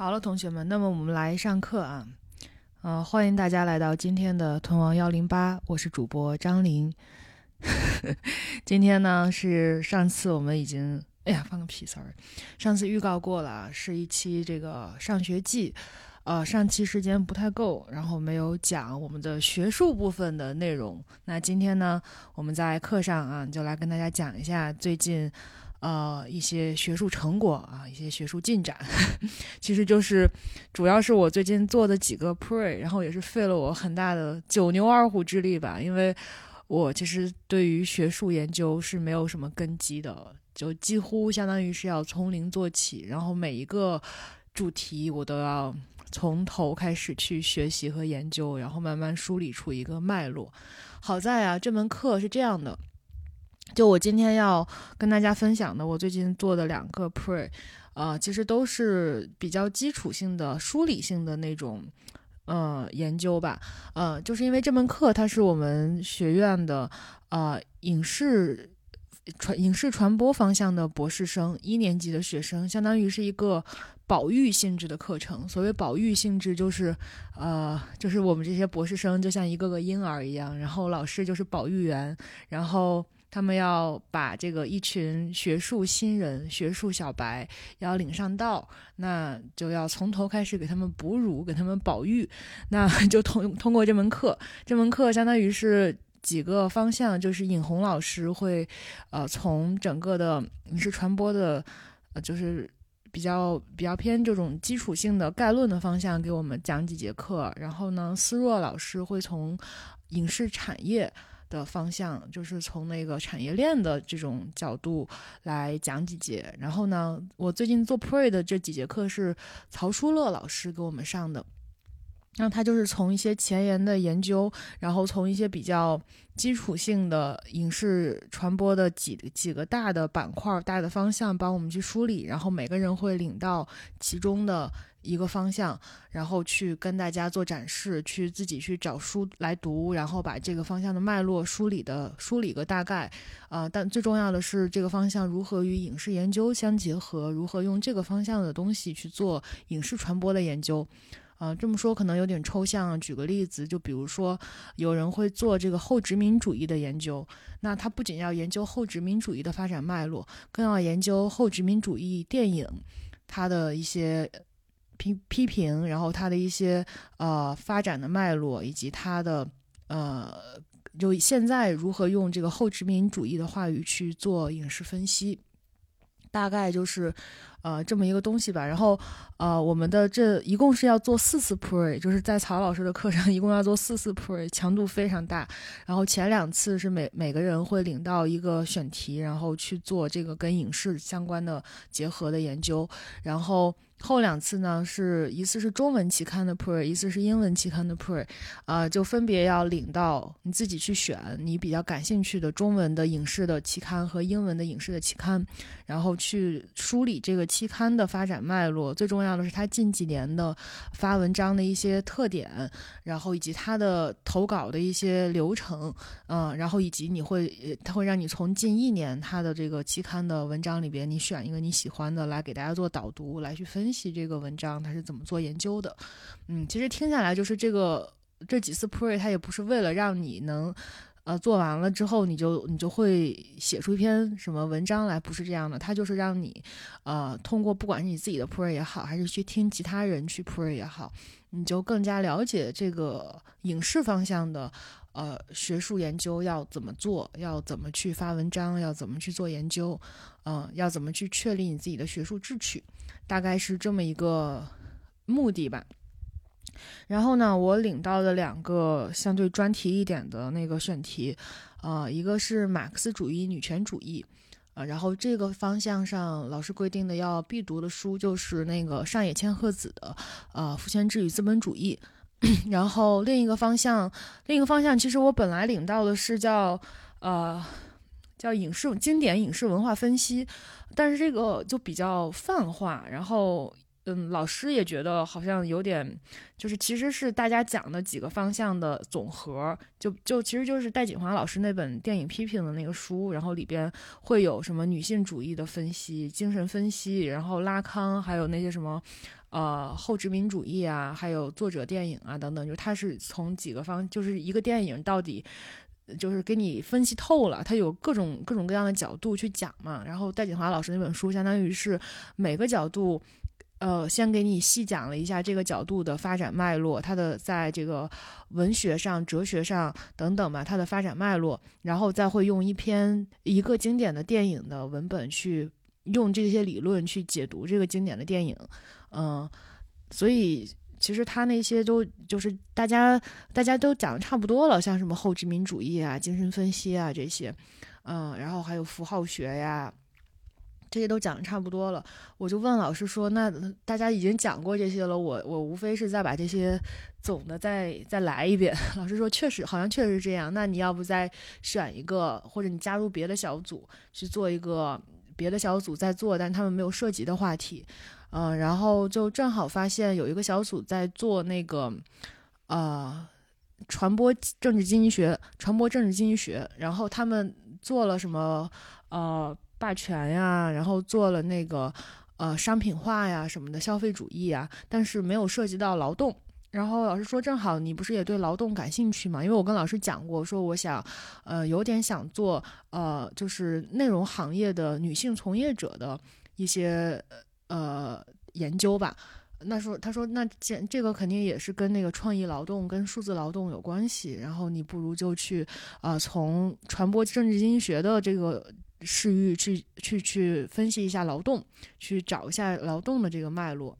好了，同学们，那么我们来上课啊。呃，欢迎大家来到今天的屯王幺零八，我是主播张琳。今天呢是上次我们已经，哎呀，放个屁，sorry，上次预告过了，是一期这个上学记。呃，上期时间不太够，然后没有讲我们的学术部分的内容。那今天呢，我们在课上啊，就来跟大家讲一下最近。呃，一些学术成果啊，一些学术进展，其实就是主要是我最近做的几个 pre，然后也是费了我很大的九牛二虎之力吧，因为我其实对于学术研究是没有什么根基的，就几乎相当于是要从零做起，然后每一个主题我都要从头开始去学习和研究，然后慢慢梳理出一个脉络。好在啊，这门课是这样的。就我今天要跟大家分享的，我最近做的两个 pre，呃，其实都是比较基础性的、梳理性的那种，呃，研究吧。呃，就是因为这门课它是我们学院的，呃，影视传影视传播方向的博士生一年级的学生，相当于是一个保育性质的课程。所谓保育性质，就是，呃，就是我们这些博士生就像一个个婴儿一样，然后老师就是保育员，然后。他们要把这个一群学术新人、学术小白要领上道，那就要从头开始给他们哺乳、给他们保育。那 就通通过这门课，这门课相当于是几个方向，就是尹红老师会，呃，从整个的影视传播的，呃，就是比较比较偏这种基础性的概论的方向给我们讲几节课，然后呢，思若老师会从影视产业。的方向就是从那个产业链的这种角度来讲几节，然后呢，我最近做 pre 的这几节课是曹书乐老师给我们上的，那他就是从一些前沿的研究，然后从一些比较基础性的影视传播的几几个大的板块、大的方向帮我们去梳理，然后每个人会领到其中的。一个方向，然后去跟大家做展示，去自己去找书来读，然后把这个方向的脉络梳理的梳理个大概，啊，但最重要的是这个方向如何与影视研究相结合，如何用这个方向的东西去做影视传播的研究，啊，这么说可能有点抽象，举个例子，就比如说有人会做这个后殖民主义的研究，那他不仅要研究后殖民主义的发展脉络，更要研究后殖民主义电影它的一些。批批评，然后它的一些呃发展的脉络，以及它的呃，就现在如何用这个后殖民主义的话语去做影视分析，大概就是呃这么一个东西吧。然后呃，我们的这一共是要做四次 pre，就是在曹老师的课上 一共要做四次 pre，强度非常大。然后前两次是每每个人会领到一个选题，然后去做这个跟影视相关的结合的研究，然后。后两次呢，是一次是中文期刊的 pre，一次是英文期刊的 pre，啊，就分别要领到你自己去选你比较感兴趣的中文的影视的期刊和英文的影视的期刊，然后去梳理这个期刊的发展脉络。最重要的是它近几年的发文章的一些特点，然后以及它的投稿的一些流程，嗯，然后以及你会，它会让你从近一年它的这个期刊的文章里边，你选一个你喜欢的来给大家做导读，来去分。析这个文章他是怎么做研究的，嗯，其实听下来就是这个这几次 pre 他也不是为了让你能，呃，做完了之后你就你就会写出一篇什么文章来，不是这样的，他就是让你，呃，通过不管是你自己的 pre 也好，还是去听其他人去 pre 也好，你就更加了解这个影视方向的。呃，学术研究要怎么做？要怎么去发文章？要怎么去做研究？嗯，要怎么去确立你自己的学术志趣？大概是这么一个目的吧。然后呢，我领到的两个相对专题一点的那个选题，呃，一个是马克思主义女权主义，呃，然后这个方向上老师规定的要必读的书就是那个上野千鹤子的呃《父权制与资本主义》。然后另一个方向，另一个方向，其实我本来领到的是叫，呃，叫影视经典影视文化分析，但是这个就比较泛化，然后。嗯，老师也觉得好像有点，就是其实是大家讲的几个方向的总和，就就其实就是戴锦华老师那本电影批评的那个书，然后里边会有什么女性主义的分析、精神分析，然后拉康，还有那些什么，呃后殖民主义啊，还有作者电影啊等等，就是他是从几个方，就是一个电影到底。就是给你分析透了，他有各种各种各样的角度去讲嘛。然后戴锦华老师那本书，相当于是每个角度，呃，先给你细讲了一下这个角度的发展脉络，它的在这个文学上、哲学上等等吧，它的发展脉络，然后再会用一篇一个经典的电影的文本去用这些理论去解读这个经典的电影，嗯，所以。其实他那些都就是大家大家都讲的差不多了，像什么后殖民主义啊、精神分析啊这些，嗯，然后还有符号学呀，这些都讲的差不多了。我就问老师说：“那大家已经讲过这些了，我我无非是再把这些总的再再来一遍。”老师说：“确实，好像确实是这样。那你要不再选一个，或者你加入别的小组去做一个别的小组在做，但他们没有涉及的话题。”嗯，然后就正好发现有一个小组在做那个，呃，传播政治经济学，传播政治经济学。然后他们做了什么，呃，霸权呀，然后做了那个，呃，商品化呀什么的，消费主义啊，但是没有涉及到劳动。然后老师说，正好你不是也对劳动感兴趣嘛？因为我跟老师讲过，说我想，呃，有点想做，呃，就是内容行业的女性从业者的一些。呃，研究吧。那说他说那这这个肯定也是跟那个创意劳动跟数字劳动有关系。然后你不如就去啊，从传播政治经济学的这个视域去去去分析一下劳动，去找一下劳动的这个脉络。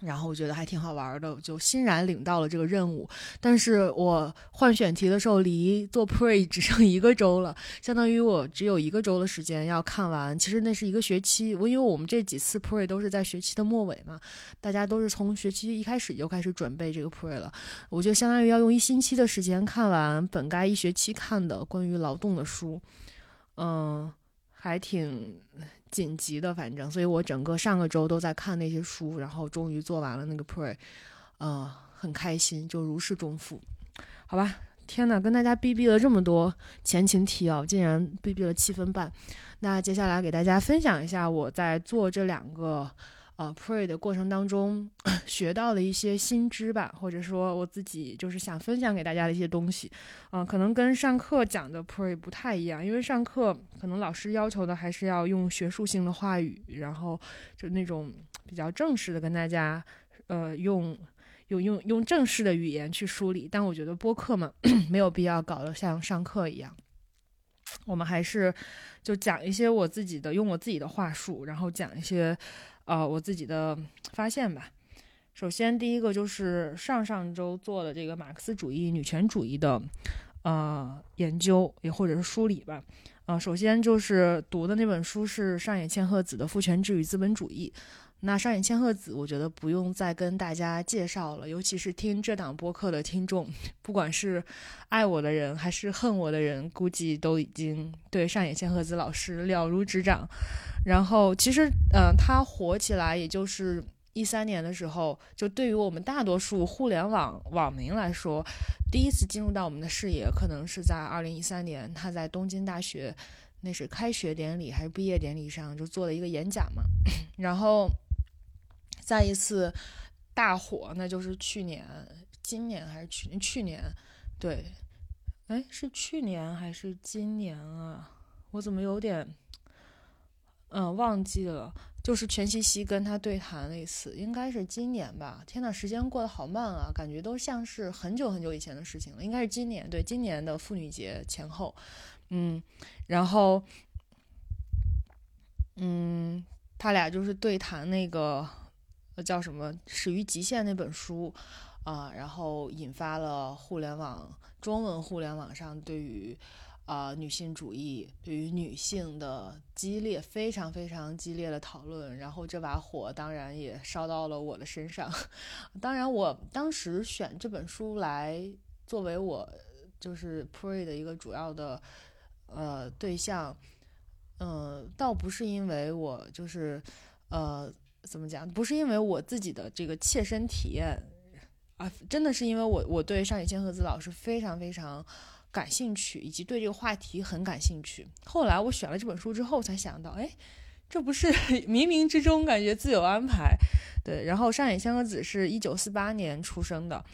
然后我觉得还挺好玩的，就欣然领到了这个任务。但是我换选题的时候，离做 pre 只剩一个周了，相当于我只有一个周的时间要看完。其实那是一个学期，我因为我们这几次 pre 都是在学期的末尾嘛，大家都是从学期一开始就开始准备这个 pre 了。我就相当于要用一星期的时间看完本该一学期看的关于劳动的书，嗯，还挺。紧急的，反正，所以我整个上个周都在看那些书，然后终于做完了那个 pray，呃，很开心，就如释重负，好吧。天呐，跟大家逼逼了这么多前情提要，竟然逼逼了七分半。那接下来给大家分享一下我在做这两个。呃，pray 的过程当中 学到了一些新知吧，或者说我自己就是想分享给大家的一些东西，啊，可能跟上课讲的 pray 不太一样，因为上课可能老师要求的还是要用学术性的话语，然后就那种比较正式的跟大家，呃，用用用用正式的语言去梳理。但我觉得播客嘛，没有必要搞得像上课一样，我们还是就讲一些我自己的，用我自己的话术，然后讲一些。啊，我自己的发现吧。首先，第一个就是上上周做的这个马克思主义、女权主义的呃研究，也或者是梳理吧。啊，首先就是读的那本书是上野千鹤子的《父权制与资本主义》。那上野千鹤子，我觉得不用再跟大家介绍了，尤其是听这档播客的听众，不管是爱我的人还是恨我的人，估计都已经对上野千鹤子老师了如指掌。然后，其实，嗯，他火起来也就是一三年的时候，就对于我们大多数互联网网民来说，第一次进入到我们的视野，可能是在二零一三年，他在东京大学，那是开学典礼还是毕业典礼上就做了一个演讲嘛，然后。再一次大火，那就是去年、今年还是去年？去年，对，哎，是去年还是今年啊？我怎么有点，嗯，忘记了。就是全西西跟他对谈那次，应该是今年吧？天呐，时间过得好慢啊，感觉都像是很久很久以前的事情了。应该是今年，对，今年的妇女节前后，嗯，然后，嗯，他俩就是对谈那个。叫什么《始于极限》那本书，啊，然后引发了互联网中文互联网上对于啊女性主义、对于女性的激烈、非常非常激烈的讨论。然后这把火当然也烧到了我的身上。当然，我当时选这本书来作为我就是 pray 的一个主要的呃对象，嗯，倒不是因为我就是呃。怎么讲？不是因为我自己的这个切身体验啊，真的是因为我我对上野千鹤子老师非常非常感兴趣，以及对这个话题很感兴趣。后来我选了这本书之后，才想到，哎，这不是 冥冥之中感觉自有安排。对，然后上野千鹤子是一九四八年出生的。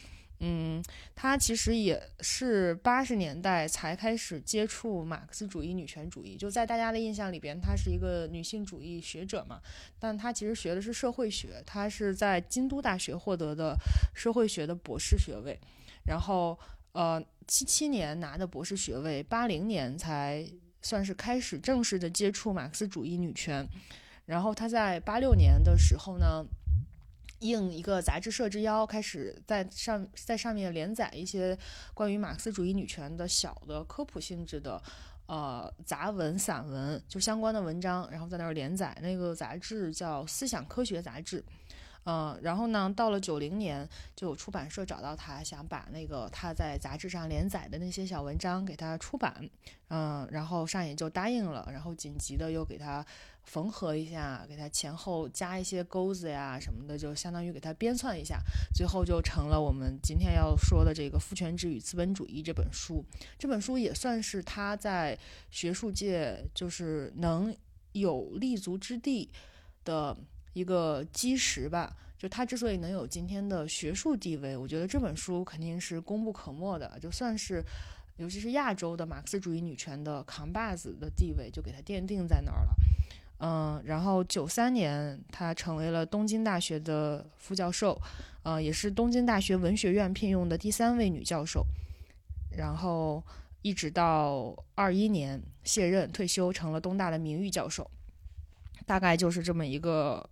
嗯，她其实也是八十年代才开始接触马克思主义、女权主义。就在大家的印象里边，她是一个女性主义学者嘛。但她其实学的是社会学，她是在京都大学获得的社会学的博士学位。然后，呃，七七年拿的博士学位，八零年才算是开始正式的接触马克思主义、女权。然后她在八六年的时候呢。应一个杂志社之邀，开始在上在上面连载一些关于马克思主义女权的小的科普性质的呃杂文、散文，就相关的文章，然后在那儿连载。那个杂志叫《思想科学杂志》。嗯，然后呢，到了九零年，就有出版社找到他，想把那个他在杂志上连载的那些小文章给他出版。嗯，然后上野就答应了，然后紧急的又给他缝合一下，给他前后加一些钩子呀什么的，就相当于给他编纂一下，最后就成了我们今天要说的这个《父权制与资本主义》这本书。这本书也算是他在学术界就是能有立足之地的。一个基石吧，就他之所以能有今天的学术地位，我觉得这本书肯定是功不可没的，就算是，尤其是亚洲的马克思主义女权的扛把子的地位，就给他奠定在那儿了。嗯，然后九三年他成为了东京大学的副教授，呃，也是东京大学文学院聘用的第三位女教授，然后一直到二一年卸任退休，成了东大的名誉教授，大概就是这么一个。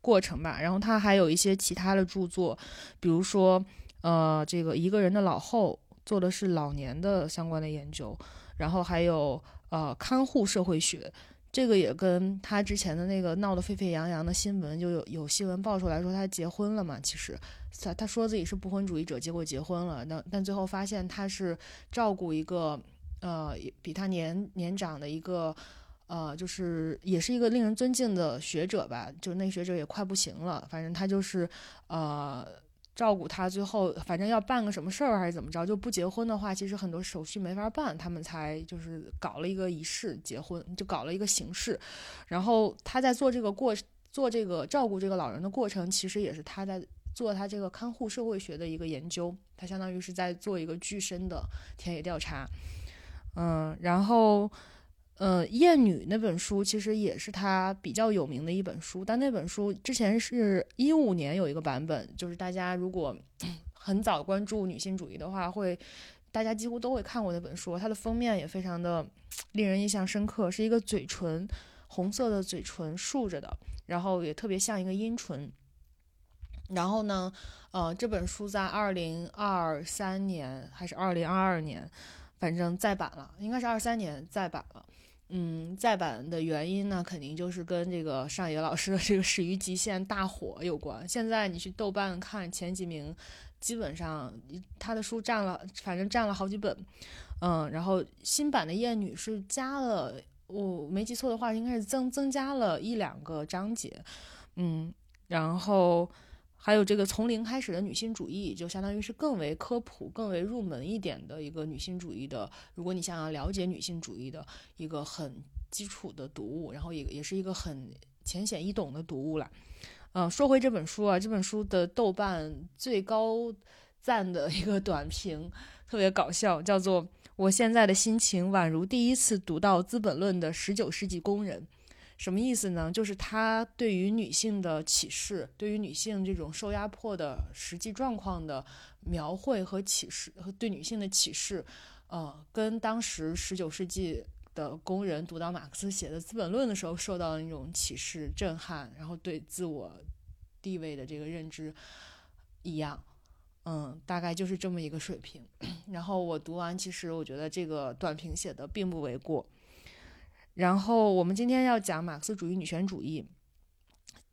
过程吧，然后他还有一些其他的著作，比如说，呃，这个一个人的老后做的是老年的相关的研究，然后还有呃看护社会学，这个也跟他之前的那个闹得沸沸扬扬的新闻就有有新闻爆出来说他结婚了嘛，其实他他说自己是不婚主义者，结果结婚了，那但最后发现他是照顾一个呃比他年年长的一个。呃，就是也是一个令人尊敬的学者吧，就那学者也快不行了，反正他就是呃照顾他，最后反正要办个什么事儿还是怎么着，就不结婚的话，其实很多手续没法办，他们才就是搞了一个仪式结婚，就搞了一个形式。然后他在做这个过做这个照顾这个老人的过程，其实也是他在做他这个看护社会学的一个研究，他相当于是在做一个具身的田野调查。嗯，然后。呃，《艳女》那本书其实也是他比较有名的一本书，但那本书之前是一五年有一个版本，就是大家如果 很早关注女性主义的话，会大家几乎都会看过那本书。它的封面也非常的 令人印象深刻，是一个嘴唇红色的嘴唇竖着的，然后也特别像一个阴唇。然后呢，呃，这本书在二零二三年还是二零二二年，反正再版了，应该是二三年再版了。嗯，再版的原因呢，肯定就是跟这个上野老师的这个《始于极限》大火有关。现在你去豆瓣看前几名，基本上他的书占了，反正占了好几本。嗯，然后新版的《艳女》是加了，我没记错的话，应该是增增加了一两个章节。嗯，然后。还有这个从零开始的女性主义，就相当于是更为科普、更为入门一点的一个女性主义的。如果你想要了解女性主义的一个很基础的读物，然后也也是一个很浅显易懂的读物了。嗯，说回这本书啊，这本书的豆瓣最高赞的一个短评特别搞笑，叫做“我现在的心情宛如第一次读到《资本论》的十九世纪工人”。什么意思呢？就是他对于女性的启示，对于女性这种受压迫的实际状况的描绘和启示，和对女性的启示，呃，跟当时十九世纪的工人读到马克思写的《资本论》的时候受到的那种启示、震撼，然后对自我地位的这个认知一样，嗯，大概就是这么一个水平。然后我读完，其实我觉得这个短评写的并不为过。然后我们今天要讲马克思主义女权主义，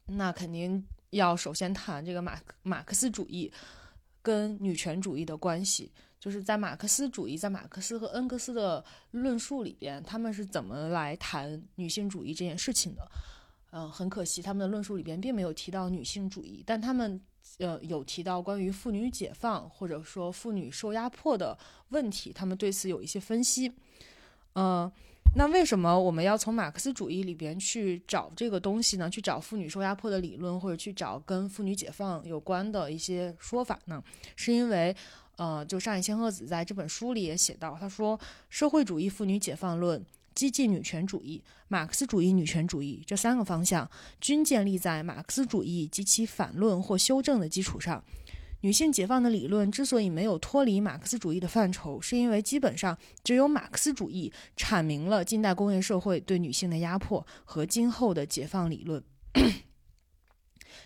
那肯定要首先谈这个马马克思主义跟女权主义的关系。就是在马克思主义，在马克思和恩格斯的论述里边，他们是怎么来谈女性主义这件事情的？嗯，很可惜，他们的论述里边并没有提到女性主义，但他们呃有提到关于妇女解放或者说妇女受压迫的问题，他们对此有一些分析。嗯。那为什么我们要从马克思主义里边去找这个东西呢？去找妇女受压迫的理论，或者去找跟妇女解放有关的一些说法呢？是因为，呃，就上野千鹤子在这本书里也写到，他说，社会主义妇女解放论。激进女权主义、马克思主义女权主义这三个方向均建立在马克思主义及其反论或修正的基础上。女性解放的理论之所以没有脱离马克思主义的范畴，是因为基本上只有马克思主义阐明了近代工业社会对女性的压迫和今后的解放理论。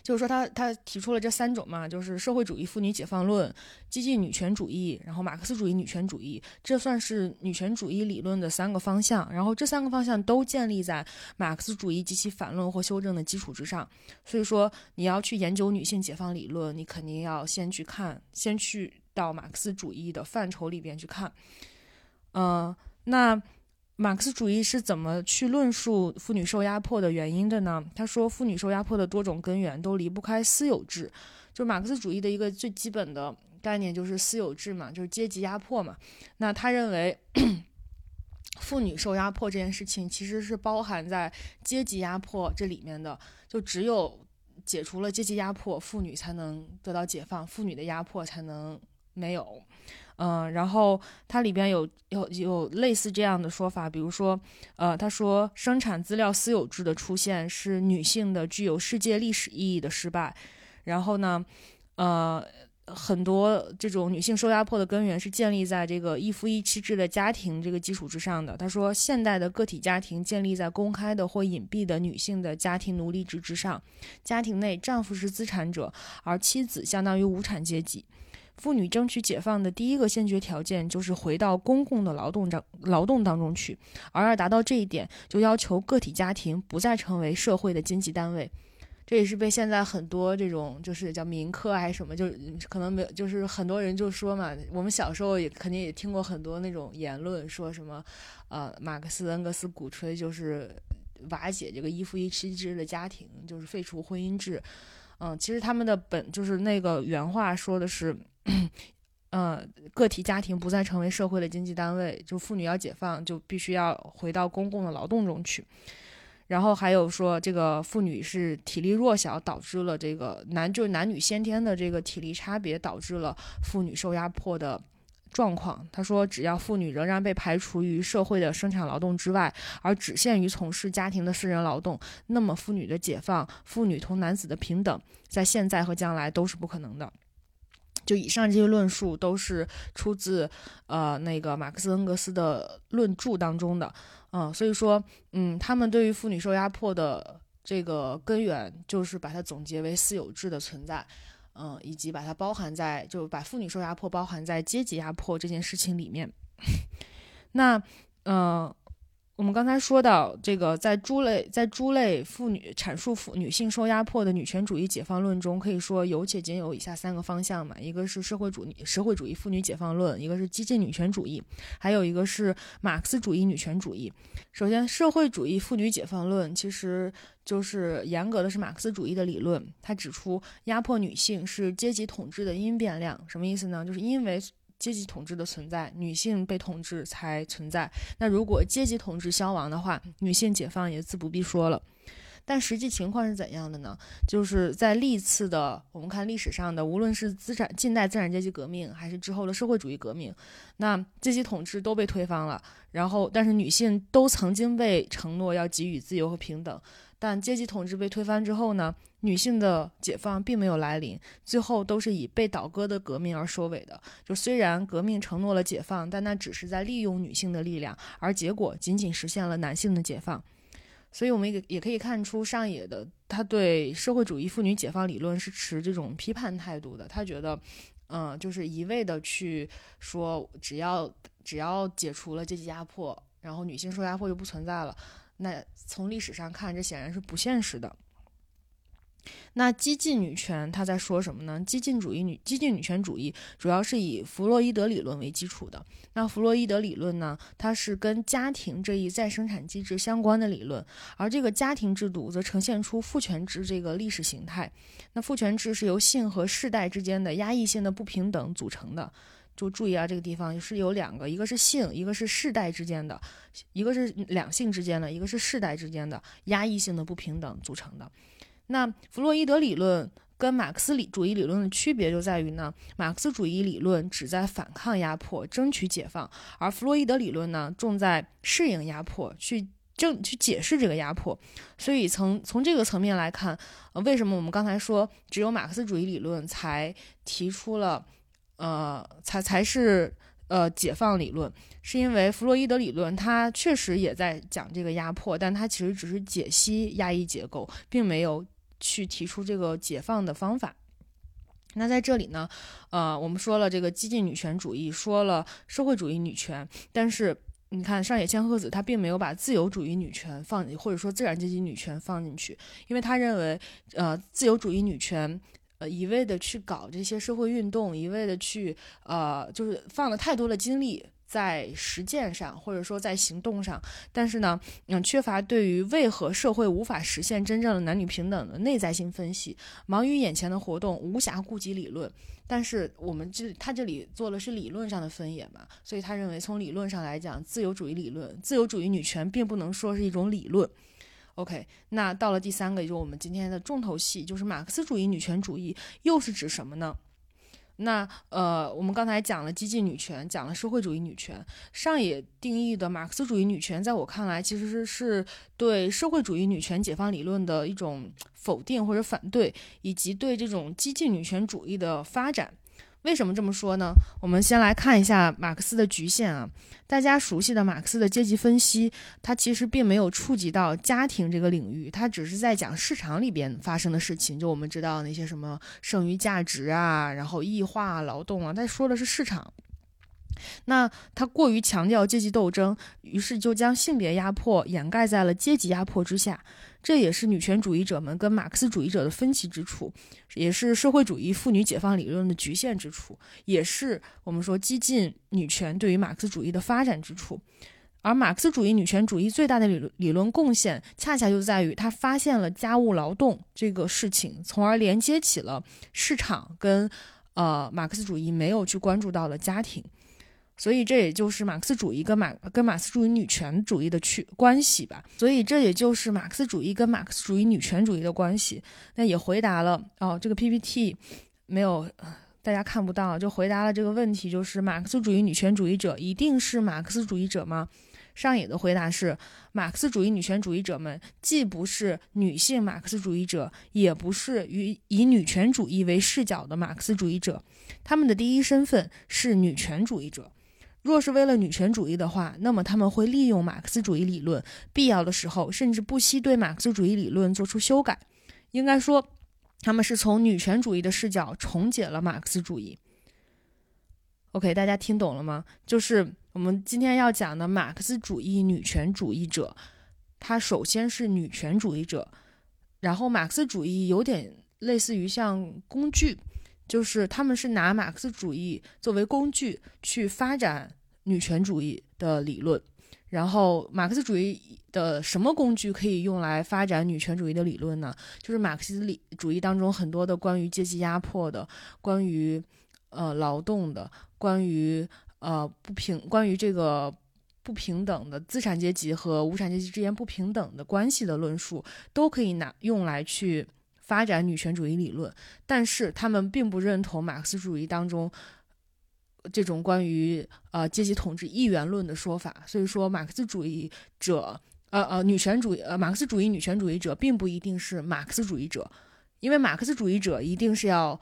就是说，他他提出了这三种嘛，就是社会主义妇女解放论、激进女权主义，然后马克思主义女权主义，这算是女权主义理论的三个方向。然后这三个方向都建立在马克思主义及其反论或修正的基础之上。所以说，你要去研究女性解放理论，你肯定要先去看，先去到马克思主义的范畴里边去看。嗯，那。马克思主义是怎么去论述妇女受压迫的原因的呢？他说，妇女受压迫的多种根源都离不开私有制。就马克思主义的一个最基本的概念就是私有制嘛，就是阶级压迫嘛。那他认为，妇女受压迫这件事情其实是包含在阶级压迫这里面的。就只有解除了阶级压迫，妇女才能得到解放，妇女的压迫才能没有。嗯，然后它里边有有有类似这样的说法，比如说，呃，他说生产资料私有制的出现是女性的具有世界历史意义的失败。然后呢，呃，很多这种女性受压迫的根源是建立在这个一夫一妻制的家庭这个基础之上的。他说，现代的个体家庭建立在公开的或隐蔽的女性的家庭奴隶制之上，家庭内丈夫是资产者，而妻子相当于无产阶级。妇女争取解放的第一个先决条件就是回到公共的劳动当劳动当中去，而要达到这一点，就要求个体家庭不再成为社会的经济单位。这也是被现在很多这种就是叫民科还是什么，就可能没有，就是很多人就说嘛，我们小时候也肯定也听过很多那种言论，说什么，呃，马克思恩格斯鼓吹就是瓦解这个一夫一妻制的家庭，就是废除婚姻制。嗯，其实他们的本就是那个原话说的是。呃，个体家庭不再成为社会的经济单位，就妇女要解放，就必须要回到公共的劳动中去。然后还有说，这个妇女是体力弱小，导致了这个男就是男女先天的这个体力差别，导致了妇女受压迫的状况。他说，只要妇女仍然被排除于社会的生产劳动之外，而只限于从事家庭的私人劳动，那么妇女的解放，妇女同男子的平等，在现在和将来都是不可能的。就以上这些论述都是出自呃那个马克思恩格斯的论著当中的，嗯，所以说，嗯，他们对于妇女受压迫的这个根源，就是把它总结为私有制的存在，嗯，以及把它包含在，就把妇女受压迫包含在阶级压迫这件事情里面。那，嗯。我们刚才说到这个，在诸类在诸类妇女阐述妇女性受压迫的女权主义解放论中，可以说有且仅有以下三个方向嘛，一个是社会主义社会主义妇女解放论，一个是激进女权主义，还有一个是马克思主义女权主义。首先，社会主义妇女解放论其实就是严格的是马克思主义的理论，它指出压迫女性是阶级统治的因变量，什么意思呢？就是因为。阶级统治的存在，女性被统治才存在。那如果阶级统治消亡的话，女性解放也自不必说了。但实际情况是怎样的呢？就是在历次的我们看历史上的，无论是资产近代资产阶级革命，还是之后的社会主义革命，那阶级统治都被推翻了。然后，但是女性都曾经被承诺要给予自由和平等。但阶级统治被推翻之后呢？女性的解放并没有来临，最后都是以被倒戈的革命而收尾的。就虽然革命承诺了解放，但那只是在利用女性的力量，而结果仅仅实现了男性的解放。所以，我们也也可以看出，上野的他对社会主义妇女解放理论是持这种批判态度的。他觉得，嗯，就是一味的去说，只要只要解除了阶级压迫，然后女性受压迫就不存在了。那从历史上看，这显然是不现实的。那激进女权，她在说什么呢？激进主义女激进女权主义主要是以弗洛伊德理论为基础的。那弗洛伊德理论呢，它是跟家庭这一再生产机制相关的理论，而这个家庭制度则呈现出父权制这个历史形态。那父权制是由性和世代之间的压抑性的不平等组成的。就注意啊，这个地方是有两个，一个是性，一个是世代之间的，一个是两性之间的，一个是世代之间的压抑性的不平等组成的。那弗洛伊德理论跟马克思理主义理论的区别就在于呢，马克思主义理论旨在反抗压迫，争取解放，而弗洛伊德理论呢，重在适应压迫，去。正去解释这个压迫，所以从从这个层面来看，呃，为什么我们刚才说只有马克思主义理论才提出了，呃，才才是呃解放理论，是因为弗洛伊德理论它确实也在讲这个压迫，但它其实只是解析压抑结构，并没有去提出这个解放的方法。那在这里呢，呃，我们说了这个激进女权主义，说了社会主义女权，但是。你看上野千鹤子，她并没有把自由主义女权放进，或者说自然阶级女权放进去，因为她认为，呃，自由主义女权，呃，一味的去搞这些社会运动，一味的去，呃，就是放了太多的精力。在实践上，或者说在行动上，但是呢，嗯，缺乏对于为何社会无法实现真正的男女平等的内在性分析，忙于眼前的活动，无暇顾及理论。但是我们这他这里做的是理论上的分野嘛，所以他认为从理论上来讲，自由主义理论、自由主义女权并不能说是一种理论。OK，那到了第三个，也就是我们今天的重头戏，就是马克思主义女权主义又是指什么呢？那呃，我们刚才讲了激进女权，讲了社会主义女权。上野定义的马克思主义女权，在我看来，其实是是对社会主义女权解放理论的一种否定或者反对，以及对这种激进女权主义的发展。为什么这么说呢？我们先来看一下马克思的局限啊。大家熟悉的马克思的阶级分析，它其实并没有触及到家庭这个领域，它只是在讲市场里边发生的事情。就我们知道那些什么剩余价值啊，然后异化劳动啊，它说的是市场。那他过于强调阶级斗争，于是就将性别压迫掩盖在了阶级压迫之下。这也是女权主义者们跟马克思主义者的分歧之处，也是社会主义妇女解放理论的局限之处，也是我们说激进女权对于马克思主义的发展之处。而马克思主义女权主义最大的理论理论贡献，恰恰就在于他发现了家务劳动这个事情，从而连接起了市场跟呃马克思主义没有去关注到的家庭。所以这也就是马克思主义跟马跟马克思主义女权主义的去关系吧。所以这也就是马克思主义跟马克思主义女权主义的关系。那也回答了哦，这个 PPT 没有大家看不到，就回答了这个问题，就是马克思主义女权主义者一定是马克思主义者吗？上野的回答是，马克思主义女权主义者们既不是女性马克思主义者，也不是与以女权主义为视角的马克思主义者，他们的第一身份是女权主义者。若是为了女权主义的话，那么他们会利用马克思主义理论，必要的时候甚至不惜对马克思主义理论做出修改。应该说，他们是从女权主义的视角重解了马克思主义。OK，大家听懂了吗？就是我们今天要讲的马克思主义女权主义者，他首先是女权主义者，然后马克思主义有点类似于像工具。就是他们是拿马克思主义作为工具去发展女权主义的理论，然后马克思主义的什么工具可以用来发展女权主义的理论呢？就是马克思主义当中很多的关于阶级压迫的、关于呃劳动的、关于呃不平、关于这个不平等的资产阶级和无产阶级之间不平等的关系的论述，都可以拿用来去。发展女权主义理论，但是他们并不认同马克思主义当中这种关于呃阶级统治一元论的说法。所以说，马克思主义者，呃呃，女权主义，呃，马克思主义女权主义者，并不一定是马克思主义者，因为马克思主义者一定是要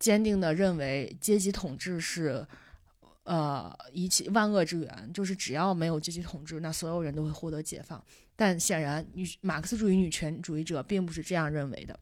坚定的认为阶级统治是呃一切万恶之源，就是只要没有阶级统治，那所有人都会获得解放。但显然，女马克思主义女权主义者并不是这样认为的。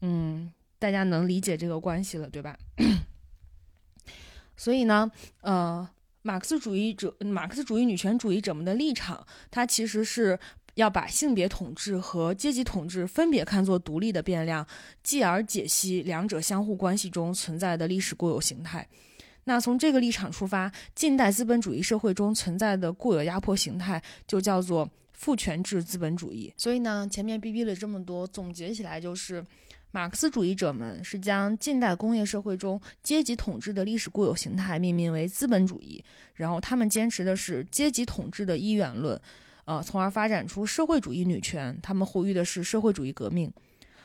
嗯，大家能理解这个关系了，对吧？所以呢，呃，马克思主义者、马克思主义女权主义者们的立场，它其实是要把性别统治和阶级统治分别看作独立的变量，继而解析两者相互关系中存在的历史固有形态。那从这个立场出发，近代资本主义社会中存在的固有压迫形态，就叫做父权制资本主义。所以呢，前面逼逼了这么多，总结起来就是。马克思主义者们是将近代工业社会中阶级统治的历史固有形态命名为资本主义，然后他们坚持的是阶级统治的一元论，呃，从而发展出社会主义女权。他们呼吁的是社会主义革命。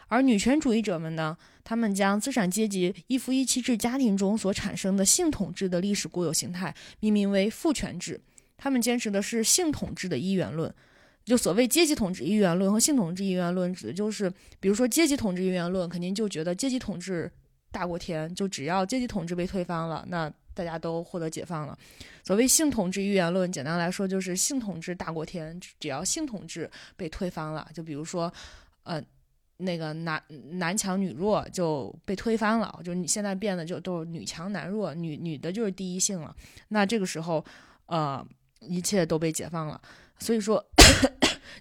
而女权主义者们呢，他们将资产阶级一夫一妻制家庭中所产生的性统治的历史固有形态命名为父权制。他们坚持的是性统治的一元论。就所谓阶级统治一元论和性统治一元论，指的就是，比如说阶级统治一元论，肯定就觉得阶级统治大过天，就只要阶级统治被推翻了，那大家都获得解放了。所谓性统治一元论，简单来说就是性统治大过天，只要性统治被推翻了，就比如说，呃，那个男男强女弱就被推翻了，就你现在变得就都是女强男弱，女女的就是第一性了，那这个时候，呃，一切都被解放了。所以说，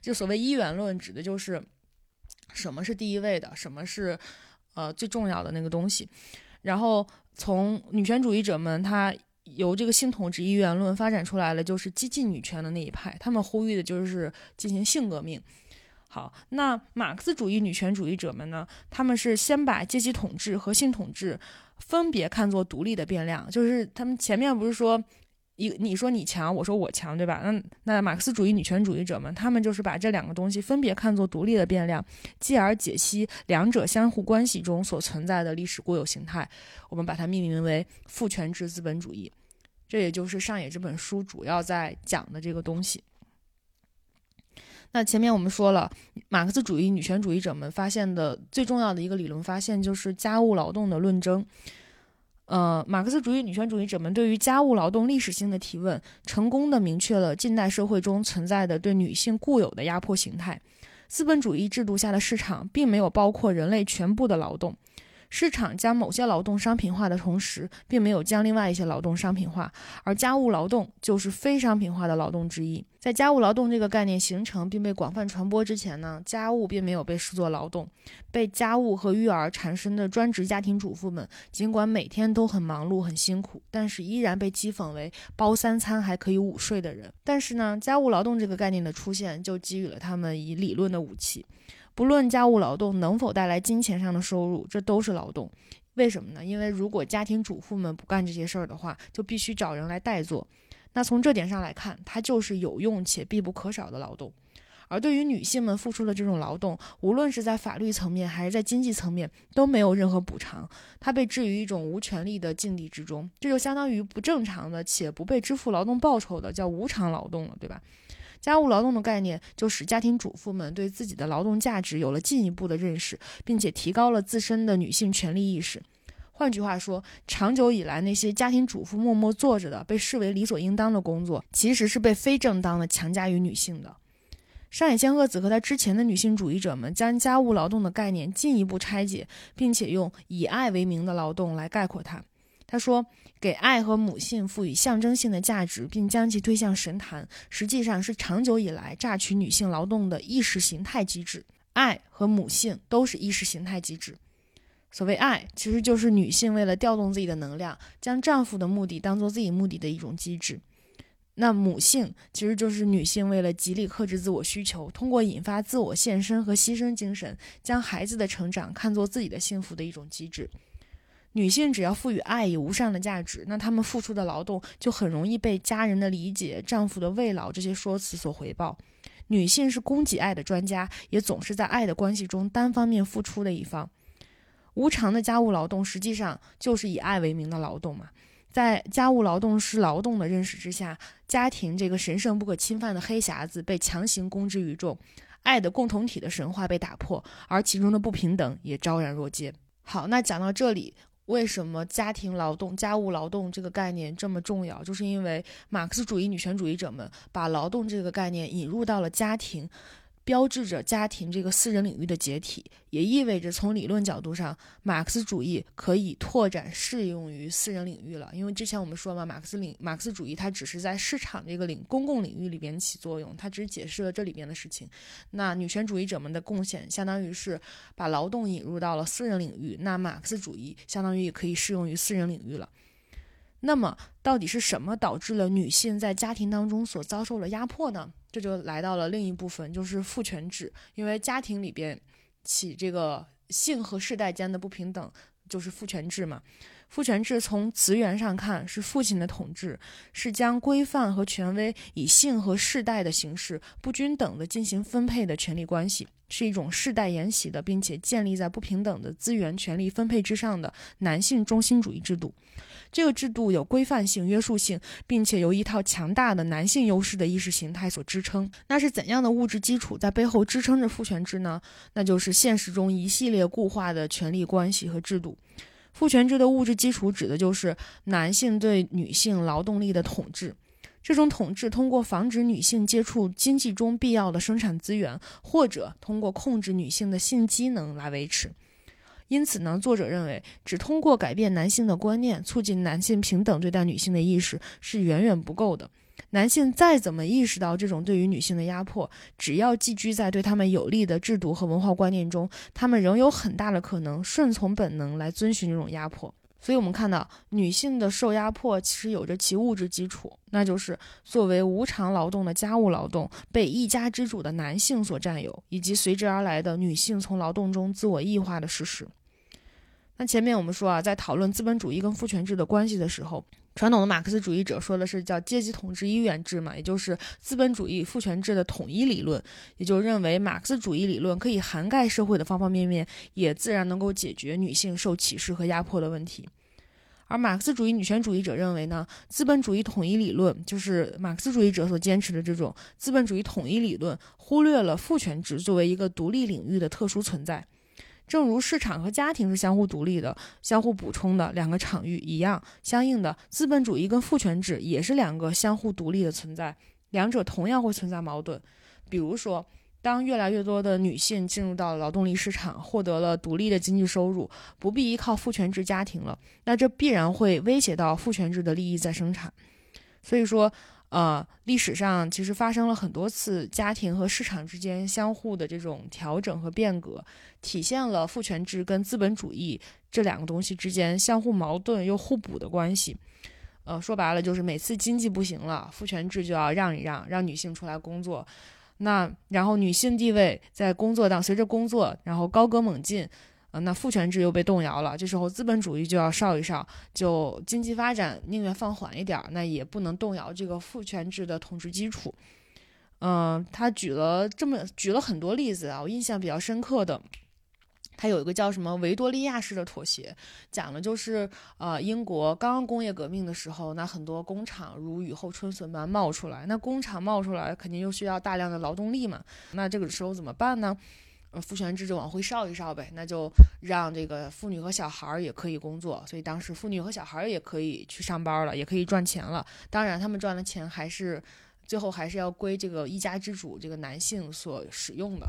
就所谓一元论，指的就是什么是第一位的，什么是呃最重要的那个东西。然后从女权主义者们，他由这个性统治一元论发展出来了，就是激进女权的那一派，他们呼吁的就是进行性革命。好，那马克思主义女权主义者们呢，他们是先把阶级统治和性统治分别看作独立的变量，就是他们前面不是说。一，你说你强，我说我强，对吧？那那马克思主义女权主义者们，他们就是把这两个东西分别看作独立的变量，继而解析两者相互关系中所存在的历史固有形态。我们把它命名为父权制资本主义。这也就是上野这本书主要在讲的这个东西。那前面我们说了，马克思主义女权主义者们发现的最重要的一个理论发现就是家务劳动的论争。呃，马克思主义女权主义者们对于家务劳动历史性的提问，成功的明确了近代社会中存在的对女性固有的压迫形态。资本主义制度下的市场并没有包括人类全部的劳动。市场将某些劳动商品化的同时，并没有将另外一些劳动商品化，而家务劳动就是非商品化的劳动之一。在家务劳动这个概念形成并被广泛传播之前呢，家务并没有被视作劳动。被家务和育儿缠身的专职家庭主妇们，尽管每天都很忙碌、很辛苦，但是依然被讥讽为包三餐还可以午睡的人。但是呢，家务劳动这个概念的出现，就给予了他们以理论的武器。不论家务劳动能否带来金钱上的收入，这都是劳动。为什么呢？因为如果家庭主妇们不干这些事儿的话，就必须找人来代做。那从这点上来看，它就是有用且必不可少的劳动。而对于女性们付出的这种劳动，无论是在法律层面还是在经济层面，都没有任何补偿，它被置于一种无权利的境地之中。这就相当于不正常的且不被支付劳动报酬的，叫无偿劳动了，对吧？家务劳动的概念，就使家庭主妇们对自己的劳动价值有了进一步的认识，并且提高了自身的女性权利意识。换句话说，长久以来那些家庭主妇默默做着的、被视为理所应当的工作，其实是被非正当的强加于女性的。上野千鹤子和她之前的女性主义者们将家务劳动的概念进一步拆解，并且用以爱为名的劳动来概括它。他说。给爱和母性赋予象征性的价值，并将其推向神坛，实际上是长久以来榨取女性劳动的意识形态机制。爱和母性都是意识形态机制。所谓爱，其实就是女性为了调动自己的能量，将丈夫的目的当做自己目的的一种机制。那母性其实就是女性为了极力克制自我需求，通过引发自我献身和牺牲精神，将孩子的成长看作自己的幸福的一种机制。女性只要赋予爱以无上的价值，那她们付出的劳动就很容易被家人的理解、丈夫的慰劳这些说辞所回报。女性是供给爱的专家，也总是在爱的关系中单方面付出的一方。无偿的家务劳动实际上就是以爱为名的劳动嘛。在家务劳动是劳动的认识之下，家庭这个神圣不可侵犯的黑匣子被强行公之于众，爱的共同体的神话被打破，而其中的不平等也昭然若揭。好，那讲到这里。为什么家庭劳动、家务劳动这个概念这么重要？就是因为马克思主义女权主义者们把劳动这个概念引入到了家庭。标志着家庭这个私人领域的解体，也意味着从理论角度上，马克思主义可以拓展适用于私人领域了。因为之前我们说嘛，马克思领马克思主义它只是在市场这个领公共领域里边起作用，它只解释了这里边的事情。那女权主义者们的贡献，相当于是把劳动引入到了私人领域，那马克思主义相当于也可以适用于私人领域了。那么，到底是什么导致了女性在家庭当中所遭受了压迫呢？这就来到了另一部分，就是父权制。因为家庭里边起这个性和世代间的不平等，就是父权制嘛。父权制从词源上看是父亲的统治，是将规范和权威以性和世代的形式不均等的进行分配的权利关系，是一种世代沿袭的，并且建立在不平等的资源权利分配之上的男性中心主义制度。这个制度有规范性、约束性，并且由一套强大的男性优势的意识形态所支撑。那是怎样的物质基础在背后支撑着父权制呢？那就是现实中一系列固化的权力关系和制度。父权制的物质基础指的就是男性对女性劳动力的统治。这种统治通过防止女性接触经济中必要的生产资源，或者通过控制女性的性机能来维持。因此呢，作者认为，只通过改变男性的观念，促进男性平等对待女性的意识是远远不够的。男性再怎么意识到这种对于女性的压迫，只要寄居在对他们有利的制度和文化观念中，他们仍有很大的可能顺从本能来遵循这种压迫。所以，我们看到女性的受压迫其实有着其物质基础，那就是作为无偿劳动的家务劳动被一家之主的男性所占有，以及随之而来的女性从劳动中自我异化的事实。那前面我们说啊，在讨论资本主义跟父权制的关系的时候。传统的马克思主义者说的是叫阶级统治一元制嘛，也就是资本主义父权制的统一理论，也就认为马克思主义理论可以涵盖社会的方方面面，也自然能够解决女性受歧视和压迫的问题。而马克思主义女权主义者认为呢，资本主义统一理论就是马克思主义者所坚持的这种资本主义统一理论，忽略了父权制作为一个独立领域的特殊存在。正如市场和家庭是相互独立的、相互补充的两个场域一样，相应的，资本主义跟父权制也是两个相互独立的存在，两者同样会存在矛盾。比如说，当越来越多的女性进入到劳动力市场，获得了独立的经济收入，不必依靠父权制家庭了，那这必然会威胁到父权制的利益再生产。所以说。呃，历史上其实发生了很多次家庭和市场之间相互的这种调整和变革，体现了父权制跟资本主义这两个东西之间相互矛盾又互补的关系。呃，说白了就是每次经济不行了，父权制就要让一让，让女性出来工作，那然后女性地位在工作当随着工作然后高歌猛进。呃，那父权制又被动摇了，这时候资本主义就要哨一哨，就经济发展宁愿放缓一点，那也不能动摇这个父权制的统治基础。嗯，他举了这么举了很多例子啊，我印象比较深刻的，他有一个叫什么维多利亚式的妥协，讲的就是呃，英国刚刚工业革命的时候，那很多工厂如雨后春笋般冒出来，那工厂冒出来肯定又需要大量的劳动力嘛，那这个时候怎么办呢？父权制就往回烧一烧呗，那就让这个妇女和小孩儿也可以工作，所以当时妇女和小孩儿也可以去上班了，也可以赚钱了。当然，他们赚的钱还是最后还是要归这个一家之主这个男性所使用的。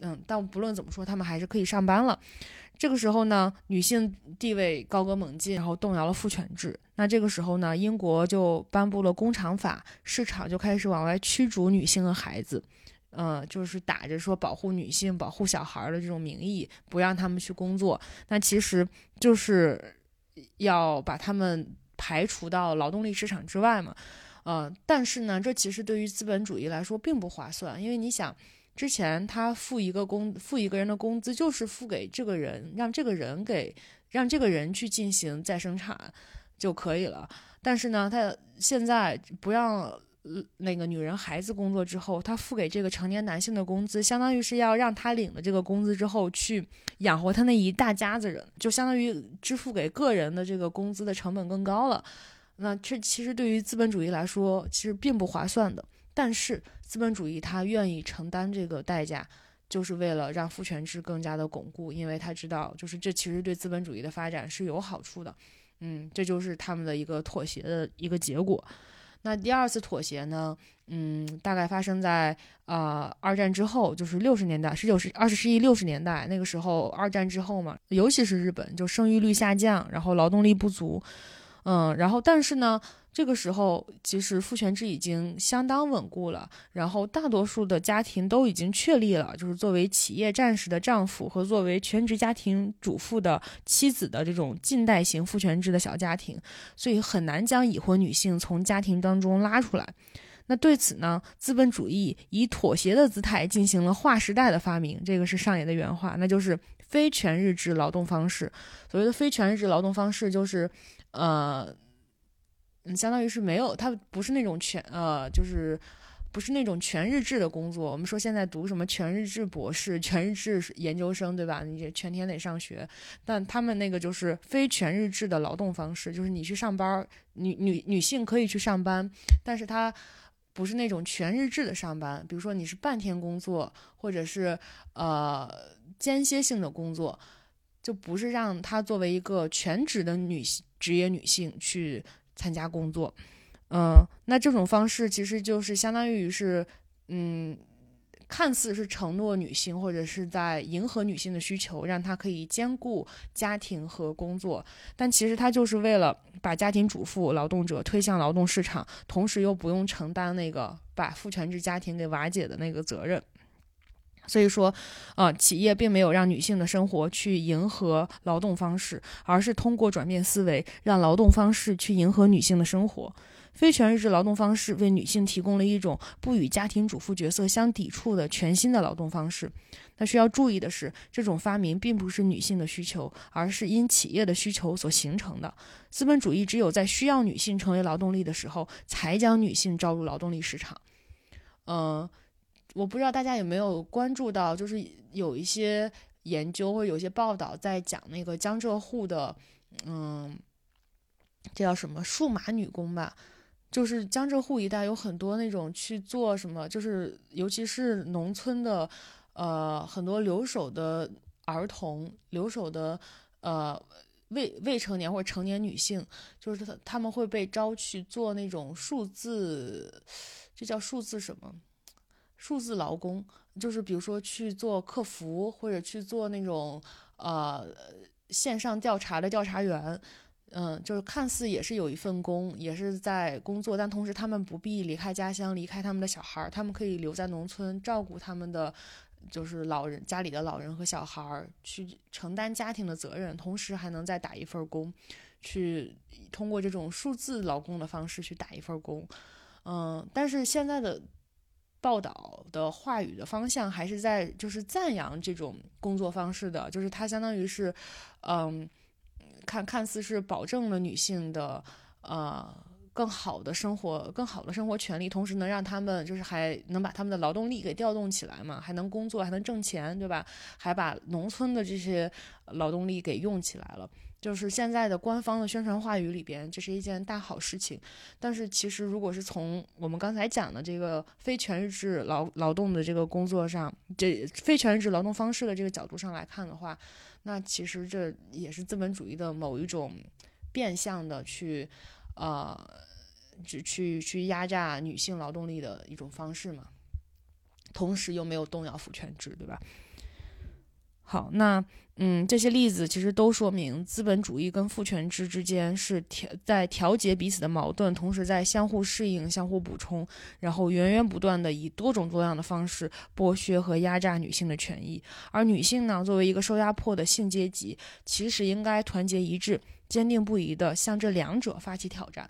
嗯，但不论怎么说，他们还是可以上班了。这个时候呢，女性地位高歌猛进，然后动摇了父权制。那这个时候呢，英国就颁布了工厂法，市场就开始往外驱逐女性和孩子。嗯，就是打着说保护女性、保护小孩的这种名义，不让他们去工作，那其实就是要把他们排除到劳动力市场之外嘛。呃，但是呢，这其实对于资本主义来说并不划算，因为你想，之前他付一个工、付一个人的工资，就是付给这个人，让这个人给让这个人去进行再生产就可以了。但是呢，他现在不让。那个女人孩子工作之后，他付给这个成年男性的工资，相当于是要让他领了这个工资之后去养活他那一大家子人，就相当于支付给个人的这个工资的成本更高了。那这其实对于资本主义来说，其实并不划算的。但是资本主义他愿意承担这个代价，就是为了让父权制更加的巩固，因为他知道，就是这其实对资本主义的发展是有好处的。嗯，这就是他们的一个妥协的一个结果。那第二次妥协呢？嗯，大概发生在呃二战之后，就是六十年代，十九世二十世纪六十年代那个时候，二战之后嘛，尤其是日本，就生育率下降，然后劳动力不足，嗯，然后但是呢。这个时候，其实父权制已经相当稳固了，然后大多数的家庭都已经确立了，就是作为企业战士的丈夫和作为全职家庭主妇的妻子的这种近代型父权制的小家庭，所以很难将已婚女性从家庭当中拉出来。那对此呢，资本主义以妥协的姿态进行了划时代的发明，这个是上野的原话，那就是。非全日制劳动方式。所谓的非全日制劳动方式，就是呃，嗯，相当于是没有，它不是那种全呃，就是不是那种全日制的工作。我们说现在读什么全日制博士、全日制研究生，对吧？你全天得上学，但他们那个就是非全日制的劳动方式，就是你去上班，女女女性可以去上班，但是她。不是那种全日制的上班，比如说你是半天工作，或者是呃间歇性的工作，就不是让她作为一个全职的女性职业女性去参加工作。嗯，那这种方式其实就是相当于是，嗯。看似是承诺女性，或者是在迎合女性的需求，让她可以兼顾家庭和工作，但其实她就是为了把家庭主妇、劳动者推向劳动市场，同时又不用承担那个把父权制家庭给瓦解的那个责任。所以说，呃，企业并没有让女性的生活去迎合劳动方式，而是通过转变思维，让劳动方式去迎合女性的生活。非全日制劳动方式为女性提供了一种不与家庭主妇角色相抵触的全新的劳动方式。那需要注意的是，这种发明并不是女性的需求，而是因企业的需求所形成的。资本主义只有在需要女性成为劳动力的时候，才将女性招入劳动力市场。嗯，我不知道大家有没有关注到，就是有一些研究或者有些报道在讲那个江浙沪的，嗯，这叫什么数码女工吧？就是江浙沪一带有很多那种去做什么，就是尤其是农村的，呃，很多留守的儿童、留守的呃未未成年或者成年女性，就是他他们会被招去做那种数字，这叫数字什么？数字劳工，就是比如说去做客服或者去做那种呃线上调查的调查员。嗯，就是看似也是有一份工，也是在工作，但同时他们不必离开家乡，离开他们的小孩儿，他们可以留在农村照顾他们的，就是老人家里的老人和小孩儿，去承担家庭的责任，同时还能再打一份工，去通过这种数字劳工的方式去打一份工。嗯，但是现在的报道的话语的方向还是在就是赞扬这种工作方式的，就是它相当于是，嗯。看看似是保证了女性的呃更好的生活、更好的生活权利，同时能让他们就是还能把他们的劳动力给调动起来嘛，还能工作，还能挣钱，对吧？还把农村的这些劳动力给用起来了。就是现在的官方的宣传话语里边，这是一件大好事情。但是其实，如果是从我们刚才讲的这个非全日制劳劳动的这个工作上，这非全日制劳动方式的这个角度上来看的话，那其实这也是资本主义的某一种变相的去，呃，去去去压榨女性劳动力的一种方式嘛，同时又没有动摇父权制，对吧？好，那嗯，这些例子其实都说明资本主义跟父权制之间是调在调节彼此的矛盾，同时在相互适应、相互补充，然后源源不断的以多种多样的方式剥削和压榨女性的权益。而女性呢，作为一个受压迫的性阶级，其实应该团结一致、坚定不移地向这两者发起挑战。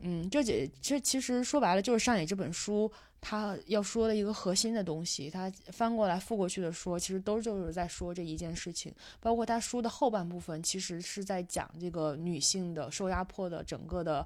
嗯，这这这其实说白了就是上野这本书。他要说的一个核心的东西，他翻过来覆过去的说，其实都就是在说这一件事情。包括他书的后半部分，其实是在讲这个女性的受压迫的整个的，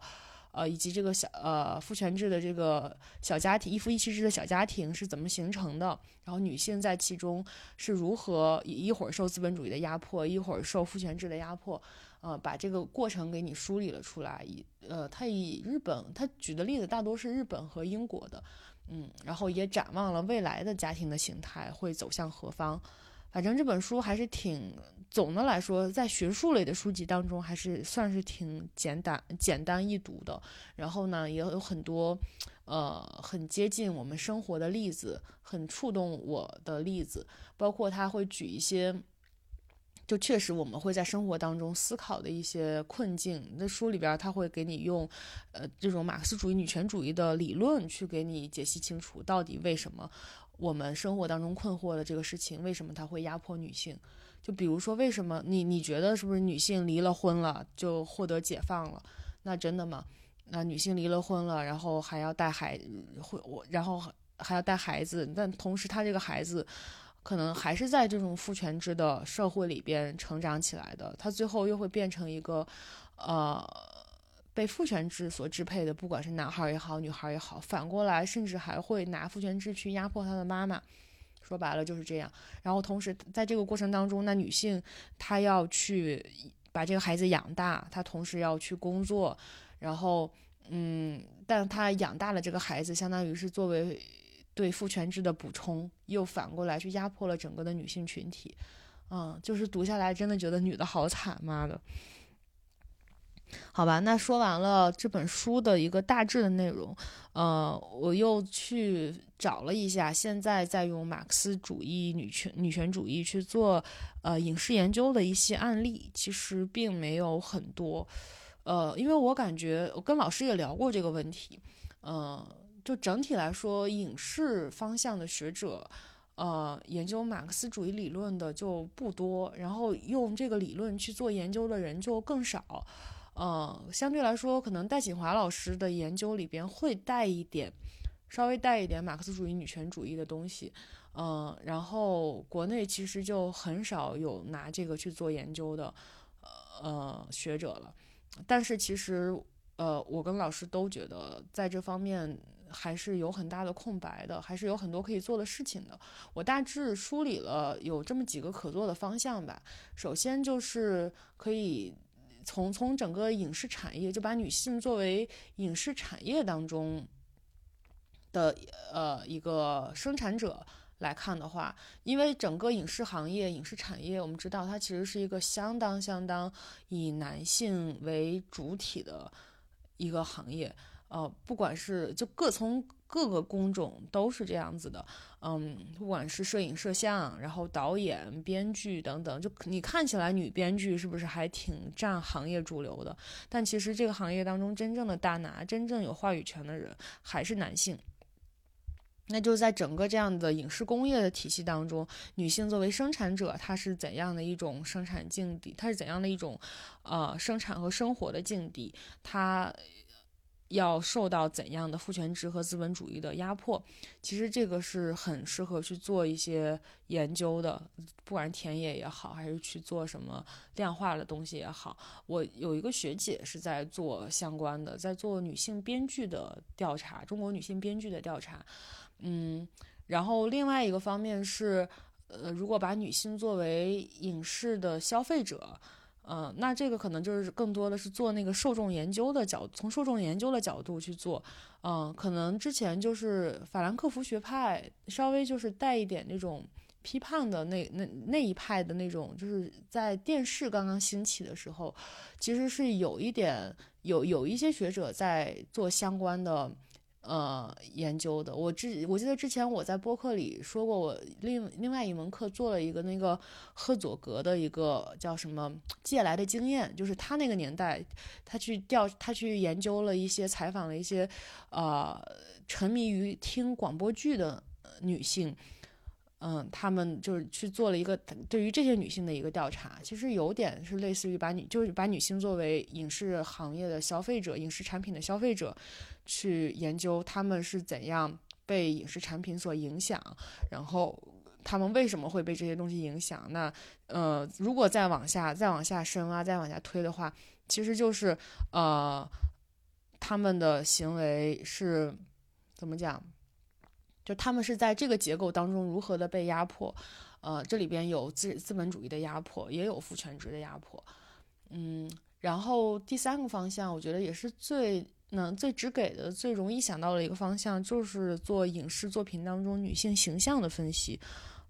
呃，以及这个小呃父权制的这个小家庭一夫一妻制的小家庭是怎么形成的，然后女性在其中是如何一会儿受资本主义的压迫，一会儿受父权制的压迫，呃，把这个过程给你梳理了出来。以呃，他以日本，他举的例子大多是日本和英国的。嗯，然后也展望了未来的家庭的形态会走向何方。反正这本书还是挺，总的来说，在学术类的书籍当中，还是算是挺简单、简单易读的。然后呢，也有很多，呃，很接近我们生活的例子，很触动我的例子，包括他会举一些。就确实，我们会在生活当中思考的一些困境。那书里边他会给你用，呃，这种马克思主义女权主义的理论去给你解析清楚，到底为什么我们生活当中困惑的这个事情，为什么他会压迫女性？就比如说，为什么你你觉得是不是女性离了婚了就获得解放了？那真的吗？那女性离了婚了，然后还要带孩，会我然后还要带孩子，但同时她这个孩子。可能还是在这种父权制的社会里边成长起来的，他最后又会变成一个，呃，被父权制所支配的，不管是男孩也好，女孩也好，反过来甚至还会拿父权制去压迫他的妈妈，说白了就是这样。然后同时在这个过程当中，那女性她要去把这个孩子养大，她同时要去工作，然后嗯，但她养大了这个孩子，相当于是作为。对父权制的补充，又反过来去压迫了整个的女性群体，嗯，就是读下来真的觉得女的好惨，妈的。好吧，那说完了这本书的一个大致的内容，呃，我又去找了一下，现在在用马克思主义女权女权主义去做呃影视研究的一些案例，其实并没有很多，呃，因为我感觉我跟老师也聊过这个问题，嗯。就整体来说，影视方向的学者，呃，研究马克思主义理论的就不多，然后用这个理论去做研究的人就更少，呃，相对来说，可能戴锦华老师的研究里边会带一点，稍微带一点马克思主义女权主义的东西，嗯，然后国内其实就很少有拿这个去做研究的，呃，学者了，但是其实，呃，我跟老师都觉得在这方面。还是有很大的空白的，还是有很多可以做的事情的。我大致梳理了有这么几个可做的方向吧。首先就是可以从从整个影视产业，就把女性作为影视产业当中的呃一个生产者来看的话，因为整个影视行业、影视产业，我们知道它其实是一个相当相当以男性为主体的一个行业。呃，不管是就各从各个工种都是这样子的，嗯，不管是摄影摄像，然后导演、编剧等等，就你看起来女编剧是不是还挺占行业主流的？但其实这个行业当中真正的大拿、真正有话语权的人还是男性。那就在整个这样的影视工业的体系当中，女性作为生产者，她是怎样的一种生产境地？她是怎样的一种呃生产和生活的境地？她。要受到怎样的父权制和资本主义的压迫？其实这个是很适合去做一些研究的，不管是田野也好，还是去做什么量化的东西也好。我有一个学姐是在做相关的，在做女性编剧的调查，中国女性编剧的调查。嗯，然后另外一个方面是，呃，如果把女性作为影视的消费者。嗯，那这个可能就是更多的是做那个受众研究的角，从受众研究的角度去做。嗯，可能之前就是法兰克福学派，稍微就是带一点那种批判的那那那一派的那种，就是在电视刚刚兴起的时候，其实是有一点有有一些学者在做相关的。呃，研究的，我之我记得之前我在播客里说过，我另另外一门课做了一个那个赫佐格的一个叫什么借来的经验，就是他那个年代，他去调，他去研究了一些，采访了一些，呃，沉迷于听广播剧的女性。嗯，他们就是去做了一个对于这些女性的一个调查，其实有点是类似于把女就是把女性作为影视行业的消费者、影视产品的消费者，去研究她们是怎样被影视产品所影响，然后她们为什么会被这些东西影响？那呃，如果再往下、再往下深啊，再往下推的话，其实就是呃，他们的行为是怎么讲？就他们是在这个结构当中如何的被压迫，呃，这里边有资资本主义的压迫，也有父权制的压迫，嗯，然后第三个方向，我觉得也是最能最直给的、最容易想到的一个方向，就是做影视作品当中女性形象的分析，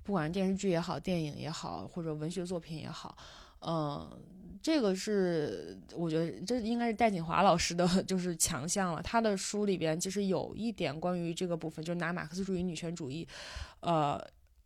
不管是电视剧也好，电影也好，或者文学作品也好，嗯。这个是我觉得这应该是戴锦华老师的就是强项了。他的书里边其实有一点关于这个部分，就拿马克思主义女权主义，呃，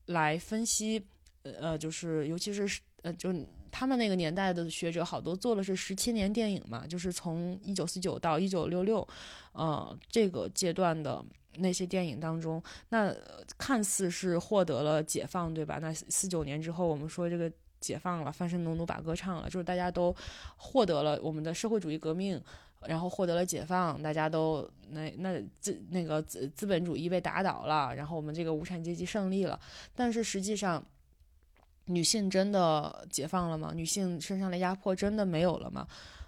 来分析，呃，就是尤其是呃，就他们那个年代的学者好多做的是十七年电影嘛，就是从一九四九到一九六六，呃，这个阶段的那些电影当中，那看似是获得了解放，对吧？那四九年之后，我们说这个。解放了，翻身农奴把歌唱了，就是大家都获得了我们的社会主义革命，然后获得了解放，大家都那那资那个资资本主义被打倒了，然后我们这个无产阶级胜利了。但是实际上，女性真的解放了吗？女性身上的压迫真的没有了吗？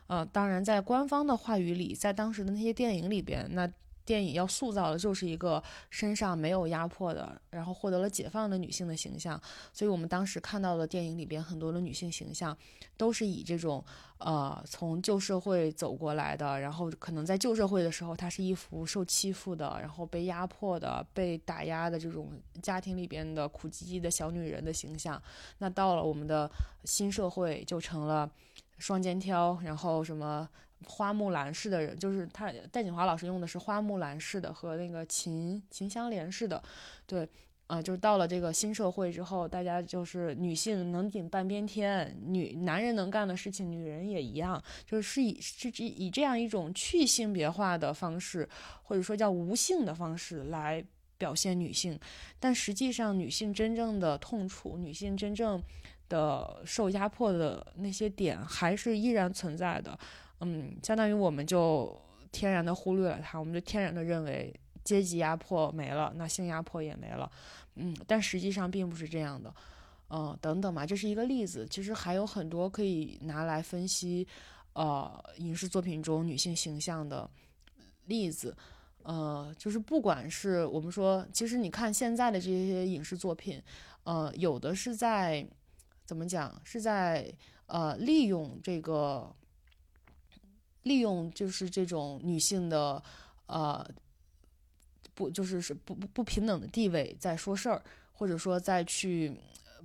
呃，当然，在官方的话语里，在当时的那些电影里边，那。电影要塑造的就是一个身上没有压迫的，然后获得了解放的女性的形象。所以，我们当时看到的电影里边很多的女性形象，都是以这种呃从旧社会走过来的，然后可能在旧社会的时候，她是一副受欺负的，然后被压迫的、被打压的这种家庭里边的苦唧唧的小女人的形象。那到了我们的新社会，就成了双肩挑，然后什么。花木兰式的人，就是他戴锦华老师用的是花木兰式的和那个秦秦香莲式的，对，啊，就是到了这个新社会之后，大家就是女性能顶半边天，女男人能干的事情，女人也一样，就是以是以这样一种去性别化的方式，或者说叫无性的方式来表现女性，但实际上女性真正的痛楚，女性真正的受压迫的那些点还是依然存在的。嗯，相当于我们就天然的忽略了它，我们就天然的认为阶级压迫没了，那性压迫也没了。嗯，但实际上并不是这样的。嗯，等等嘛，这是一个例子，其实还有很多可以拿来分析，呃，影视作品中女性形象的例子。呃，就是不管是我们说，其实你看现在的这些影视作品，呃，有的是在怎么讲，是在呃利用这个。利用就是这种女性的，呃，不就是是不不不平等的地位在说事儿，或者说在去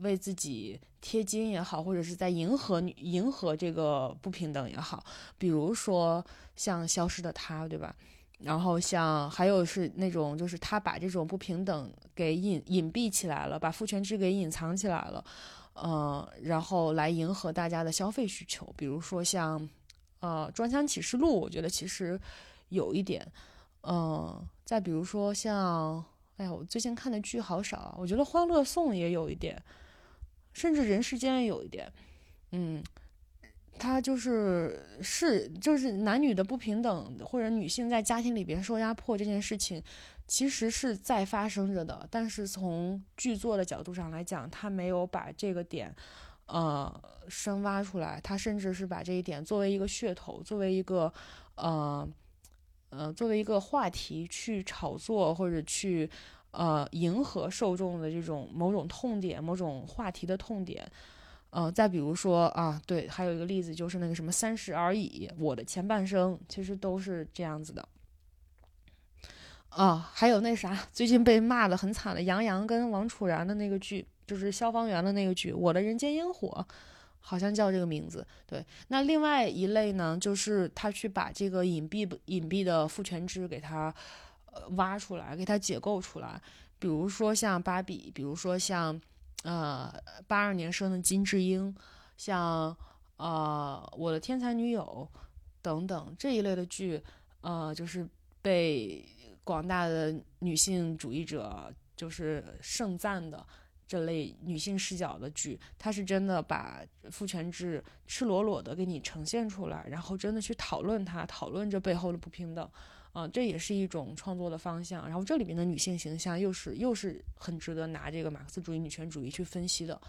为自己贴金也好，或者是在迎合迎合这个不平等也好，比如说像消失的她，对吧？然后像还有是那种就是他把这种不平等给隐隐蔽起来了，把父权制给隐藏起来了，嗯，然后来迎合大家的消费需求，比如说像。呃，《装腔启示录》我觉得其实有一点，嗯，再比如说像，哎呀，我最近看的剧好少啊，我觉得《欢乐颂》也有一点，甚至《人世间》也有一点，嗯，它就是是就是男女的不平等，或者女性在家庭里边受压迫这件事情，其实是在发生着的，但是从剧作的角度上来讲，他没有把这个点。呃，深挖出来，他甚至是把这一点作为一个噱头，作为一个，呃，呃，作为一个话题去炒作或者去，呃，迎合受众的这种某种痛点、某种话题的痛点。呃，再比如说啊，对，还有一个例子就是那个什么《三十而已》，我的前半生其实都是这样子的。啊，还有那啥，最近被骂的很惨的杨洋跟王楚然的那个剧。就是消防员的那个剧《我的人间烟火》，好像叫这个名字。对，那另外一类呢，就是他去把这个隐蔽隐蔽的父权制给他呃挖出来，给他解构出来。比如说像芭比，比如说像呃八二年生的金智英，像呃我的天才女友等等这一类的剧，呃，就是被广大的女性主义者就是盛赞的。这类女性视角的剧，它是真的把父权制赤裸裸的给你呈现出来，然后真的去讨论它，讨论这背后的不平等，啊，这也是一种创作的方向。然后这里面的女性形象又是又是很值得拿这个马克思主义女权主义去分析的，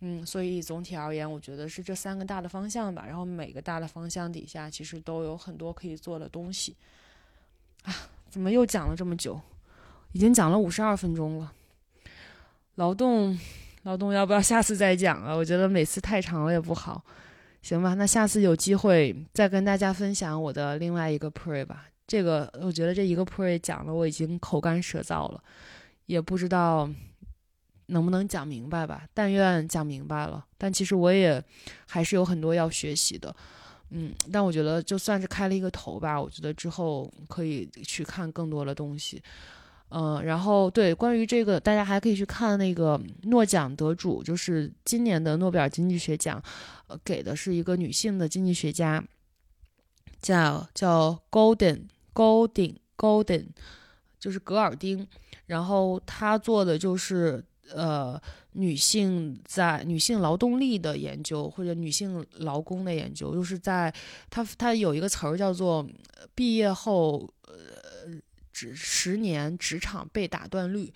嗯，所以总体而言，我觉得是这三个大的方向吧。然后每个大的方向底下，其实都有很多可以做的东西。啊，怎么又讲了这么久？已经讲了五十二分钟了。劳动，劳动，要不要下次再讲啊？我觉得每次太长了也不好，行吧？那下次有机会再跟大家分享我的另外一个 pray 吧。这个我觉得这一个 pray 讲的我已经口干舌燥了，也不知道能不能讲明白吧。但愿讲明白了。但其实我也还是有很多要学习的，嗯。但我觉得就算是开了一个头吧，我觉得之后可以去看更多的东西。嗯，然后对关于这个，大家还可以去看那个诺奖得主，就是今年的诺贝尔经济学奖，呃，给的是一个女性的经济学家，叫叫 Golden Golden Golden，就是格尔丁，然后她做的就是呃女性在女性劳动力的研究或者女性劳工的研究，就是在他他有一个词儿叫做毕业后呃十年职场被打断率。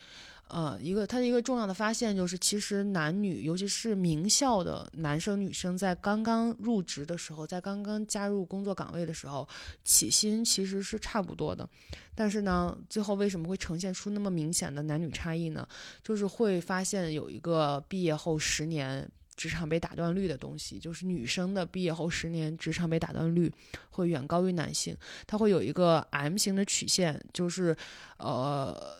呃，一个他的一个重要的发现就是，其实男女，尤其是名校的男生女生，在刚刚入职的时候，在刚刚加入工作岗位的时候，起薪其实是差不多的。但是呢，最后为什么会呈现出那么明显的男女差异呢？就是会发现有一个毕业后十年职场被打断率的东西，就是女生的毕业后十年职场被打断率会远高于男性。它会有一个 M 型的曲线，就是呃。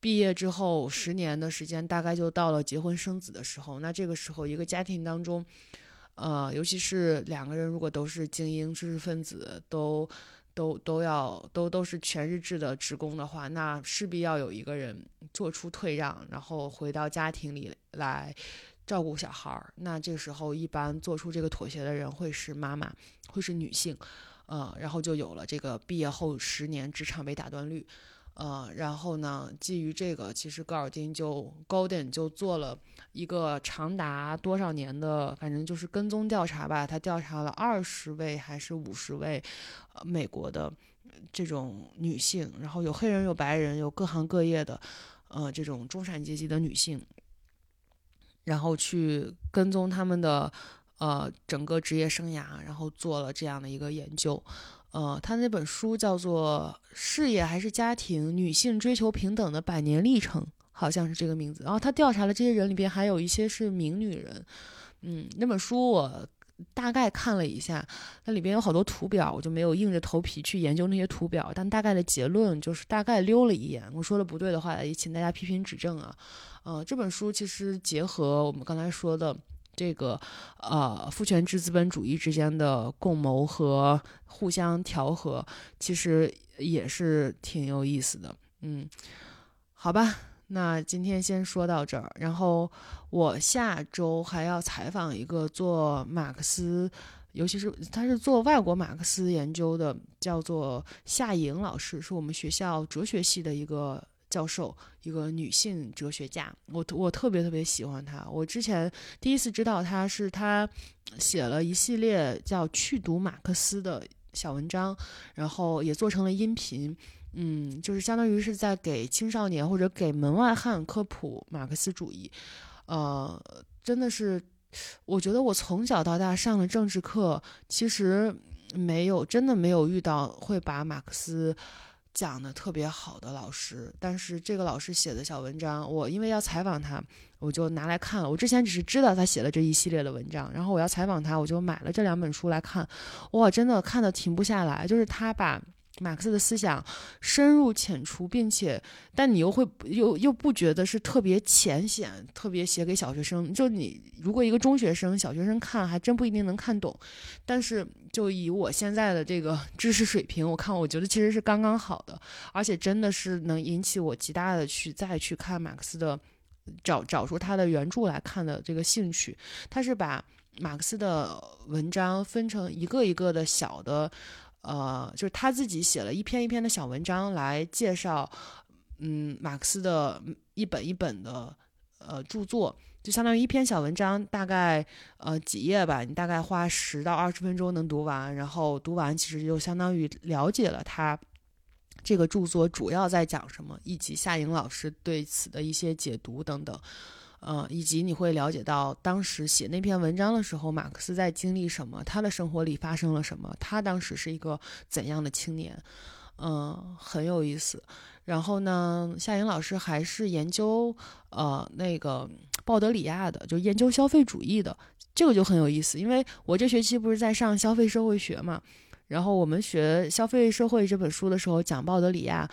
毕业之后十年的时间，大概就到了结婚生子的时候。那这个时候，一个家庭当中，呃，尤其是两个人如果都是精英知识分子，都都都要都都是全日制的职工的话，那势必要有一个人做出退让，然后回到家庭里来照顾小孩儿。那这个时候，一般做出这个妥协的人会是妈妈，会是女性，呃，然后就有了这个毕业后十年职场被打断率。呃，然后呢？基于这个，其实戈尔丁就 Golden 就做了一个长达多少年的，反正就是跟踪调查吧。他调查了二十位还是五十位，呃，美国的这种女性，然后有黑人，有白人，有各行各业的，呃，这种中产阶级的女性，然后去跟踪他们的呃整个职业生涯，然后做了这样的一个研究。呃，他那本书叫做《事业还是家庭：女性追求平等的百年历程》，好像是这个名字。然后他调查了这些人里边，还有一些是名女人。嗯，那本书我大概看了一下，那里边有好多图表，我就没有硬着头皮去研究那些图表。但大概的结论就是大概溜了一眼。我说的不对的话，也请大家批评指正啊。呃，这本书其实结合我们刚才说的。这个呃，父权制资本主义之间的共谋和互相调和，其实也是挺有意思的。嗯，好吧，那今天先说到这儿。然后我下周还要采访一个做马克思，尤其是他是做外国马克思研究的，叫做夏莹老师，是我们学校哲学系的一个。教授，一个女性哲学家，我我特别特别喜欢她。我之前第一次知道她是她写了一系列叫《去读马克思》的小文章，然后也做成了音频。嗯，就是相当于是在给青少年或者给门外汉科普马克思主义。呃，真的是，我觉得我从小到大上了政治课，其实没有真的没有遇到会把马克思。讲的特别好的老师，但是这个老师写的小文章，我因为要采访他，我就拿来看了。我之前只是知道他写了这一系列的文章，然后我要采访他，我就买了这两本书来看。哇，真的看的停不下来，就是他把。马克思的思想深入浅出，并且，但你又会又又不觉得是特别浅显，特别写给小学生。就你如果一个中学生、小学生看，还真不一定能看懂。但是就以我现在的这个知识水平，我看我觉得其实是刚刚好的，而且真的是能引起我极大的去再去看马克思的，找找出他的原著来看的这个兴趣。他是把马克思的文章分成一个一个的小的。呃，就是他自己写了一篇一篇的小文章来介绍，嗯，马克思的一本一本的呃著作，就相当于一篇小文章，大概呃几页吧，你大概花十到二十分钟能读完，然后读完其实就相当于了解了他这个著作主要在讲什么，以及夏莹老师对此的一些解读等等。呃，以及你会了解到当时写那篇文章的时候，马克思在经历什么，他的生活里发生了什么，他当时是一个怎样的青年，嗯，很有意思。然后呢，夏莹老师还是研究呃那个鲍德里亚的，就研究消费主义的，这个就很有意思。因为我这学期不是在上消费社会学嘛，然后我们学《消费社会》这本书的时候讲鲍德里亚，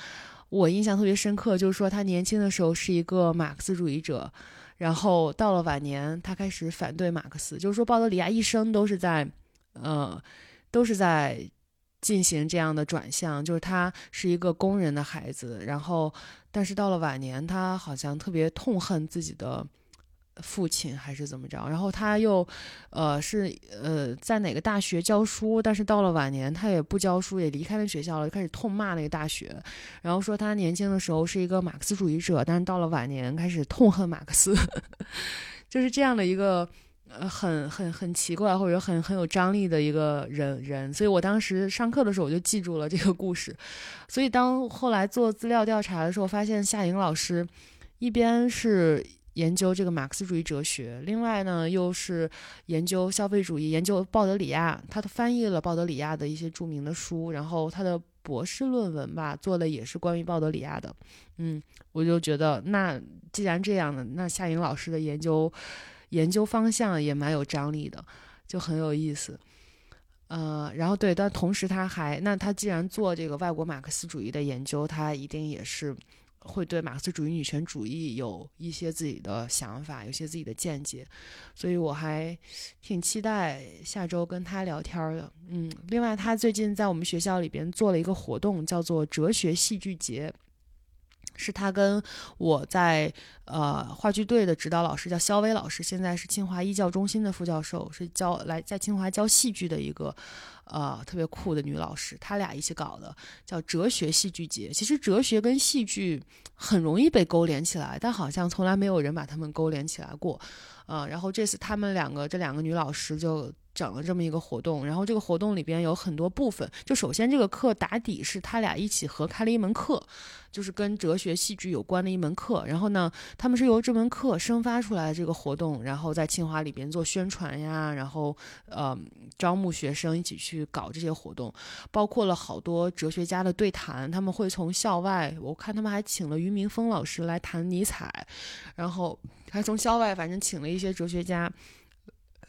我印象特别深刻，就是说他年轻的时候是一个马克思主义者。然后到了晚年，他开始反对马克思，就是说鲍德里亚一生都是在，呃，都是在进行这样的转向，就是他是一个工人的孩子，然后但是到了晚年，他好像特别痛恨自己的父亲还是怎么着，然后他又，呃，是呃在哪个大学教书，但是到了晚年他也不教书，也离开了学校了，就开始痛骂那个大学，然后说他年轻的时候是一个马克思主义者，但是到了晚年开始痛恨马克思，就是这样的一个呃很很很奇怪或者很很有张力的一个人人，所以我当时上课的时候我就记住了这个故事，所以当后来做资料调查的时候，发现夏莹老师一边是。研究这个马克思主义哲学，另外呢，又是研究消费主义，研究鲍德里亚，他翻译了鲍德里亚的一些著名的书，然后他的博士论文吧，做的也是关于鲍德里亚的。嗯，我就觉得，那既然这样的，那夏莹老师的研究研究方向也蛮有张力的，就很有意思。呃，然后对，但同时他还，那他既然做这个外国马克思主义的研究，他一定也是。会对马克思主义女权主义有一些自己的想法，有些自己的见解，所以我还挺期待下周跟他聊天的。嗯，另外他最近在我们学校里边做了一个活动，叫做哲学戏剧节。是他跟我在呃话剧队的指导老师叫肖薇老师，现在是清华艺教中心的副教授，是教来在清华教戏剧的一个呃特别酷的女老师，他俩一起搞的叫哲学戏剧节。其实哲学跟戏剧很容易被勾连起来，但好像从来没有人把他们勾连起来过。啊，然后这次他们两个这两个女老师就。整了这么一个活动，然后这个活动里边有很多部分。就首先这个课打底是他俩一起合开了一门课，就是跟哲学戏剧有关的一门课。然后呢，他们是由这门课生发出来的这个活动，然后在清华里边做宣传呀，然后呃招募学生一起去搞这些活动，包括了好多哲学家的对谈。他们会从校外，我看他们还请了俞明峰老师来谈尼采，然后他从校外反正请了一些哲学家。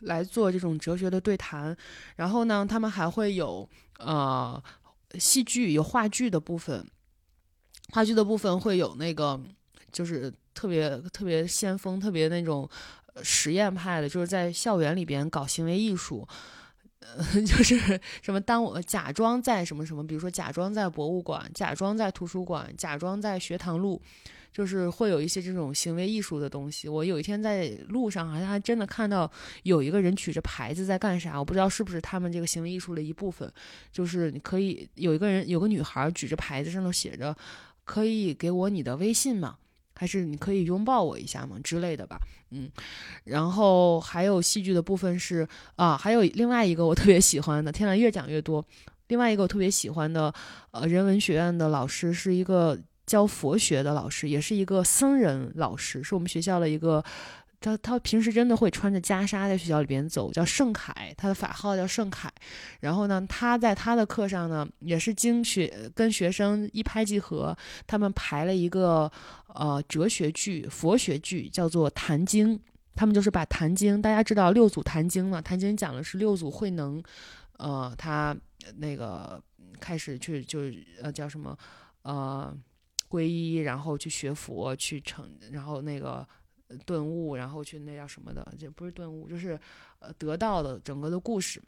来做这种哲学的对谈，然后呢，他们还会有呃戏剧，有话剧的部分，话剧的部分会有那个就是特别特别先锋、特别那种实验派的，就是在校园里边搞行为艺术，呃，就是什么当我假装在什么什么，比如说假装在博物馆，假装在图书馆，假装在学堂路。就是会有一些这种行为艺术的东西。我有一天在路上，好像还真的看到有一个人举着牌子在干啥，我不知道是不是他们这个行为艺术的一部分。就是你可以有一个人，有个女孩举着牌子，上头写着“可以给我你的微信吗？还是你可以拥抱我一下吗？”之类的吧。嗯，然后还有戏剧的部分是啊，还有另外一个我特别喜欢的，天呐，越讲越多。另外一个我特别喜欢的，呃，人文学院的老师是一个。教佛学的老师，也是一个僧人老师，是我们学校的一个。他他平时真的会穿着袈裟在学校里边走，叫盛凯，他的法号叫盛凯。然后呢，他在他的课上呢，也是经学跟学生一拍即合，他们排了一个呃哲学剧、佛学剧，叫做《坛经》。他们就是把《坛经》，大家知道六祖坛经嘛，《坛经》讲的是六祖慧能，呃，他那个开始去就呃叫什么呃。皈依，然后去学佛，去成，然后那个顿悟，然后去那叫什么的，这不是顿悟，就是呃得到的整个的故事。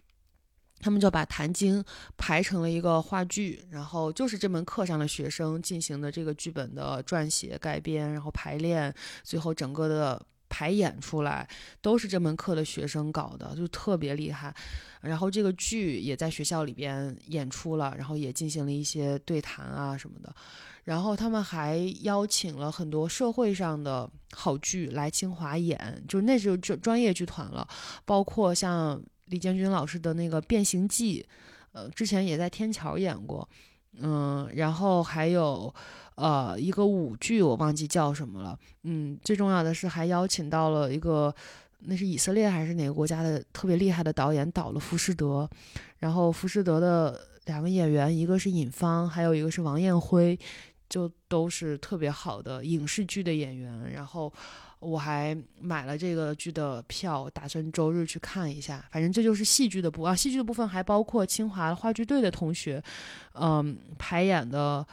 他们就把《坛经》排成了一个话剧，然后就是这门课上的学生进行的这个剧本的撰写、改编，然后排练，最后整个的。排演出来都是这门课的学生搞的，就特别厉害。然后这个剧也在学校里边演出了，然后也进行了一些对谈啊什么的。然后他们还邀请了很多社会上的好剧来清华演，就那时候就专业剧团了，包括像李建军老师的那个《变形记》，呃，之前也在天桥演过，嗯，然后还有。呃，一个舞剧我忘记叫什么了。嗯，最重要的是还邀请到了一个，那是以色列还是哪个国家的特别厉害的导演导了《浮士德》，然后《浮士德》的两个演员，一个是尹芳，还有一个是王艳辉，就都是特别好的影视剧的演员。然后我还买了这个剧的票，打算周日去看一下。反正这就是戏剧的部啊，戏剧的部分还包括清华话剧队的同学，嗯，排演的。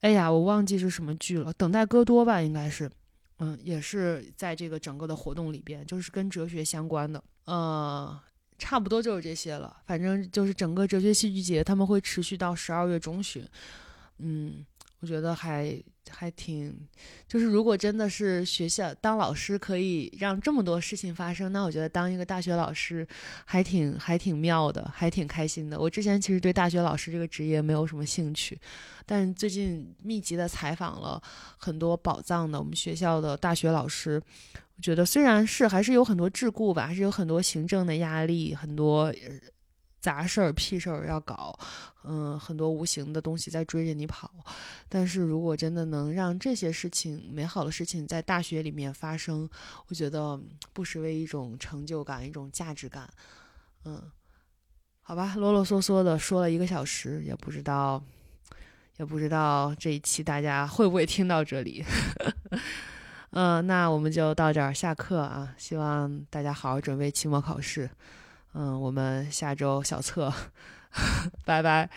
哎呀，我忘记是什么剧了，《等待戈多》吧，应该是，嗯，也是在这个整个的活动里边，就是跟哲学相关的，嗯，差不多就是这些了。反正就是整个哲学戏剧节，他们会持续到十二月中旬，嗯，我觉得还还挺，就是如果真的是学校当老师可以让这么多事情发生，那我觉得当一个大学老师还挺还挺妙的，还挺开心的。我之前其实对大学老师这个职业没有什么兴趣，但最近密集的采访了很多宝藏的我们学校的大学老师。我觉得虽然是还是有很多桎梏吧，还是有很多行政的压力，很多杂事儿、屁事儿要搞，嗯，很多无形的东西在追着你跑。但是如果真的能让这些事情、美好的事情在大学里面发生，我觉得不失为一种成就感、一种价值感。嗯，好吧，啰啰嗦嗦的说了一个小时，也不知道，也不知道这一期大家会不会听到这里。嗯，那我们就到这儿下课啊！希望大家好好准备期末考试。嗯，我们下周小测，拜拜。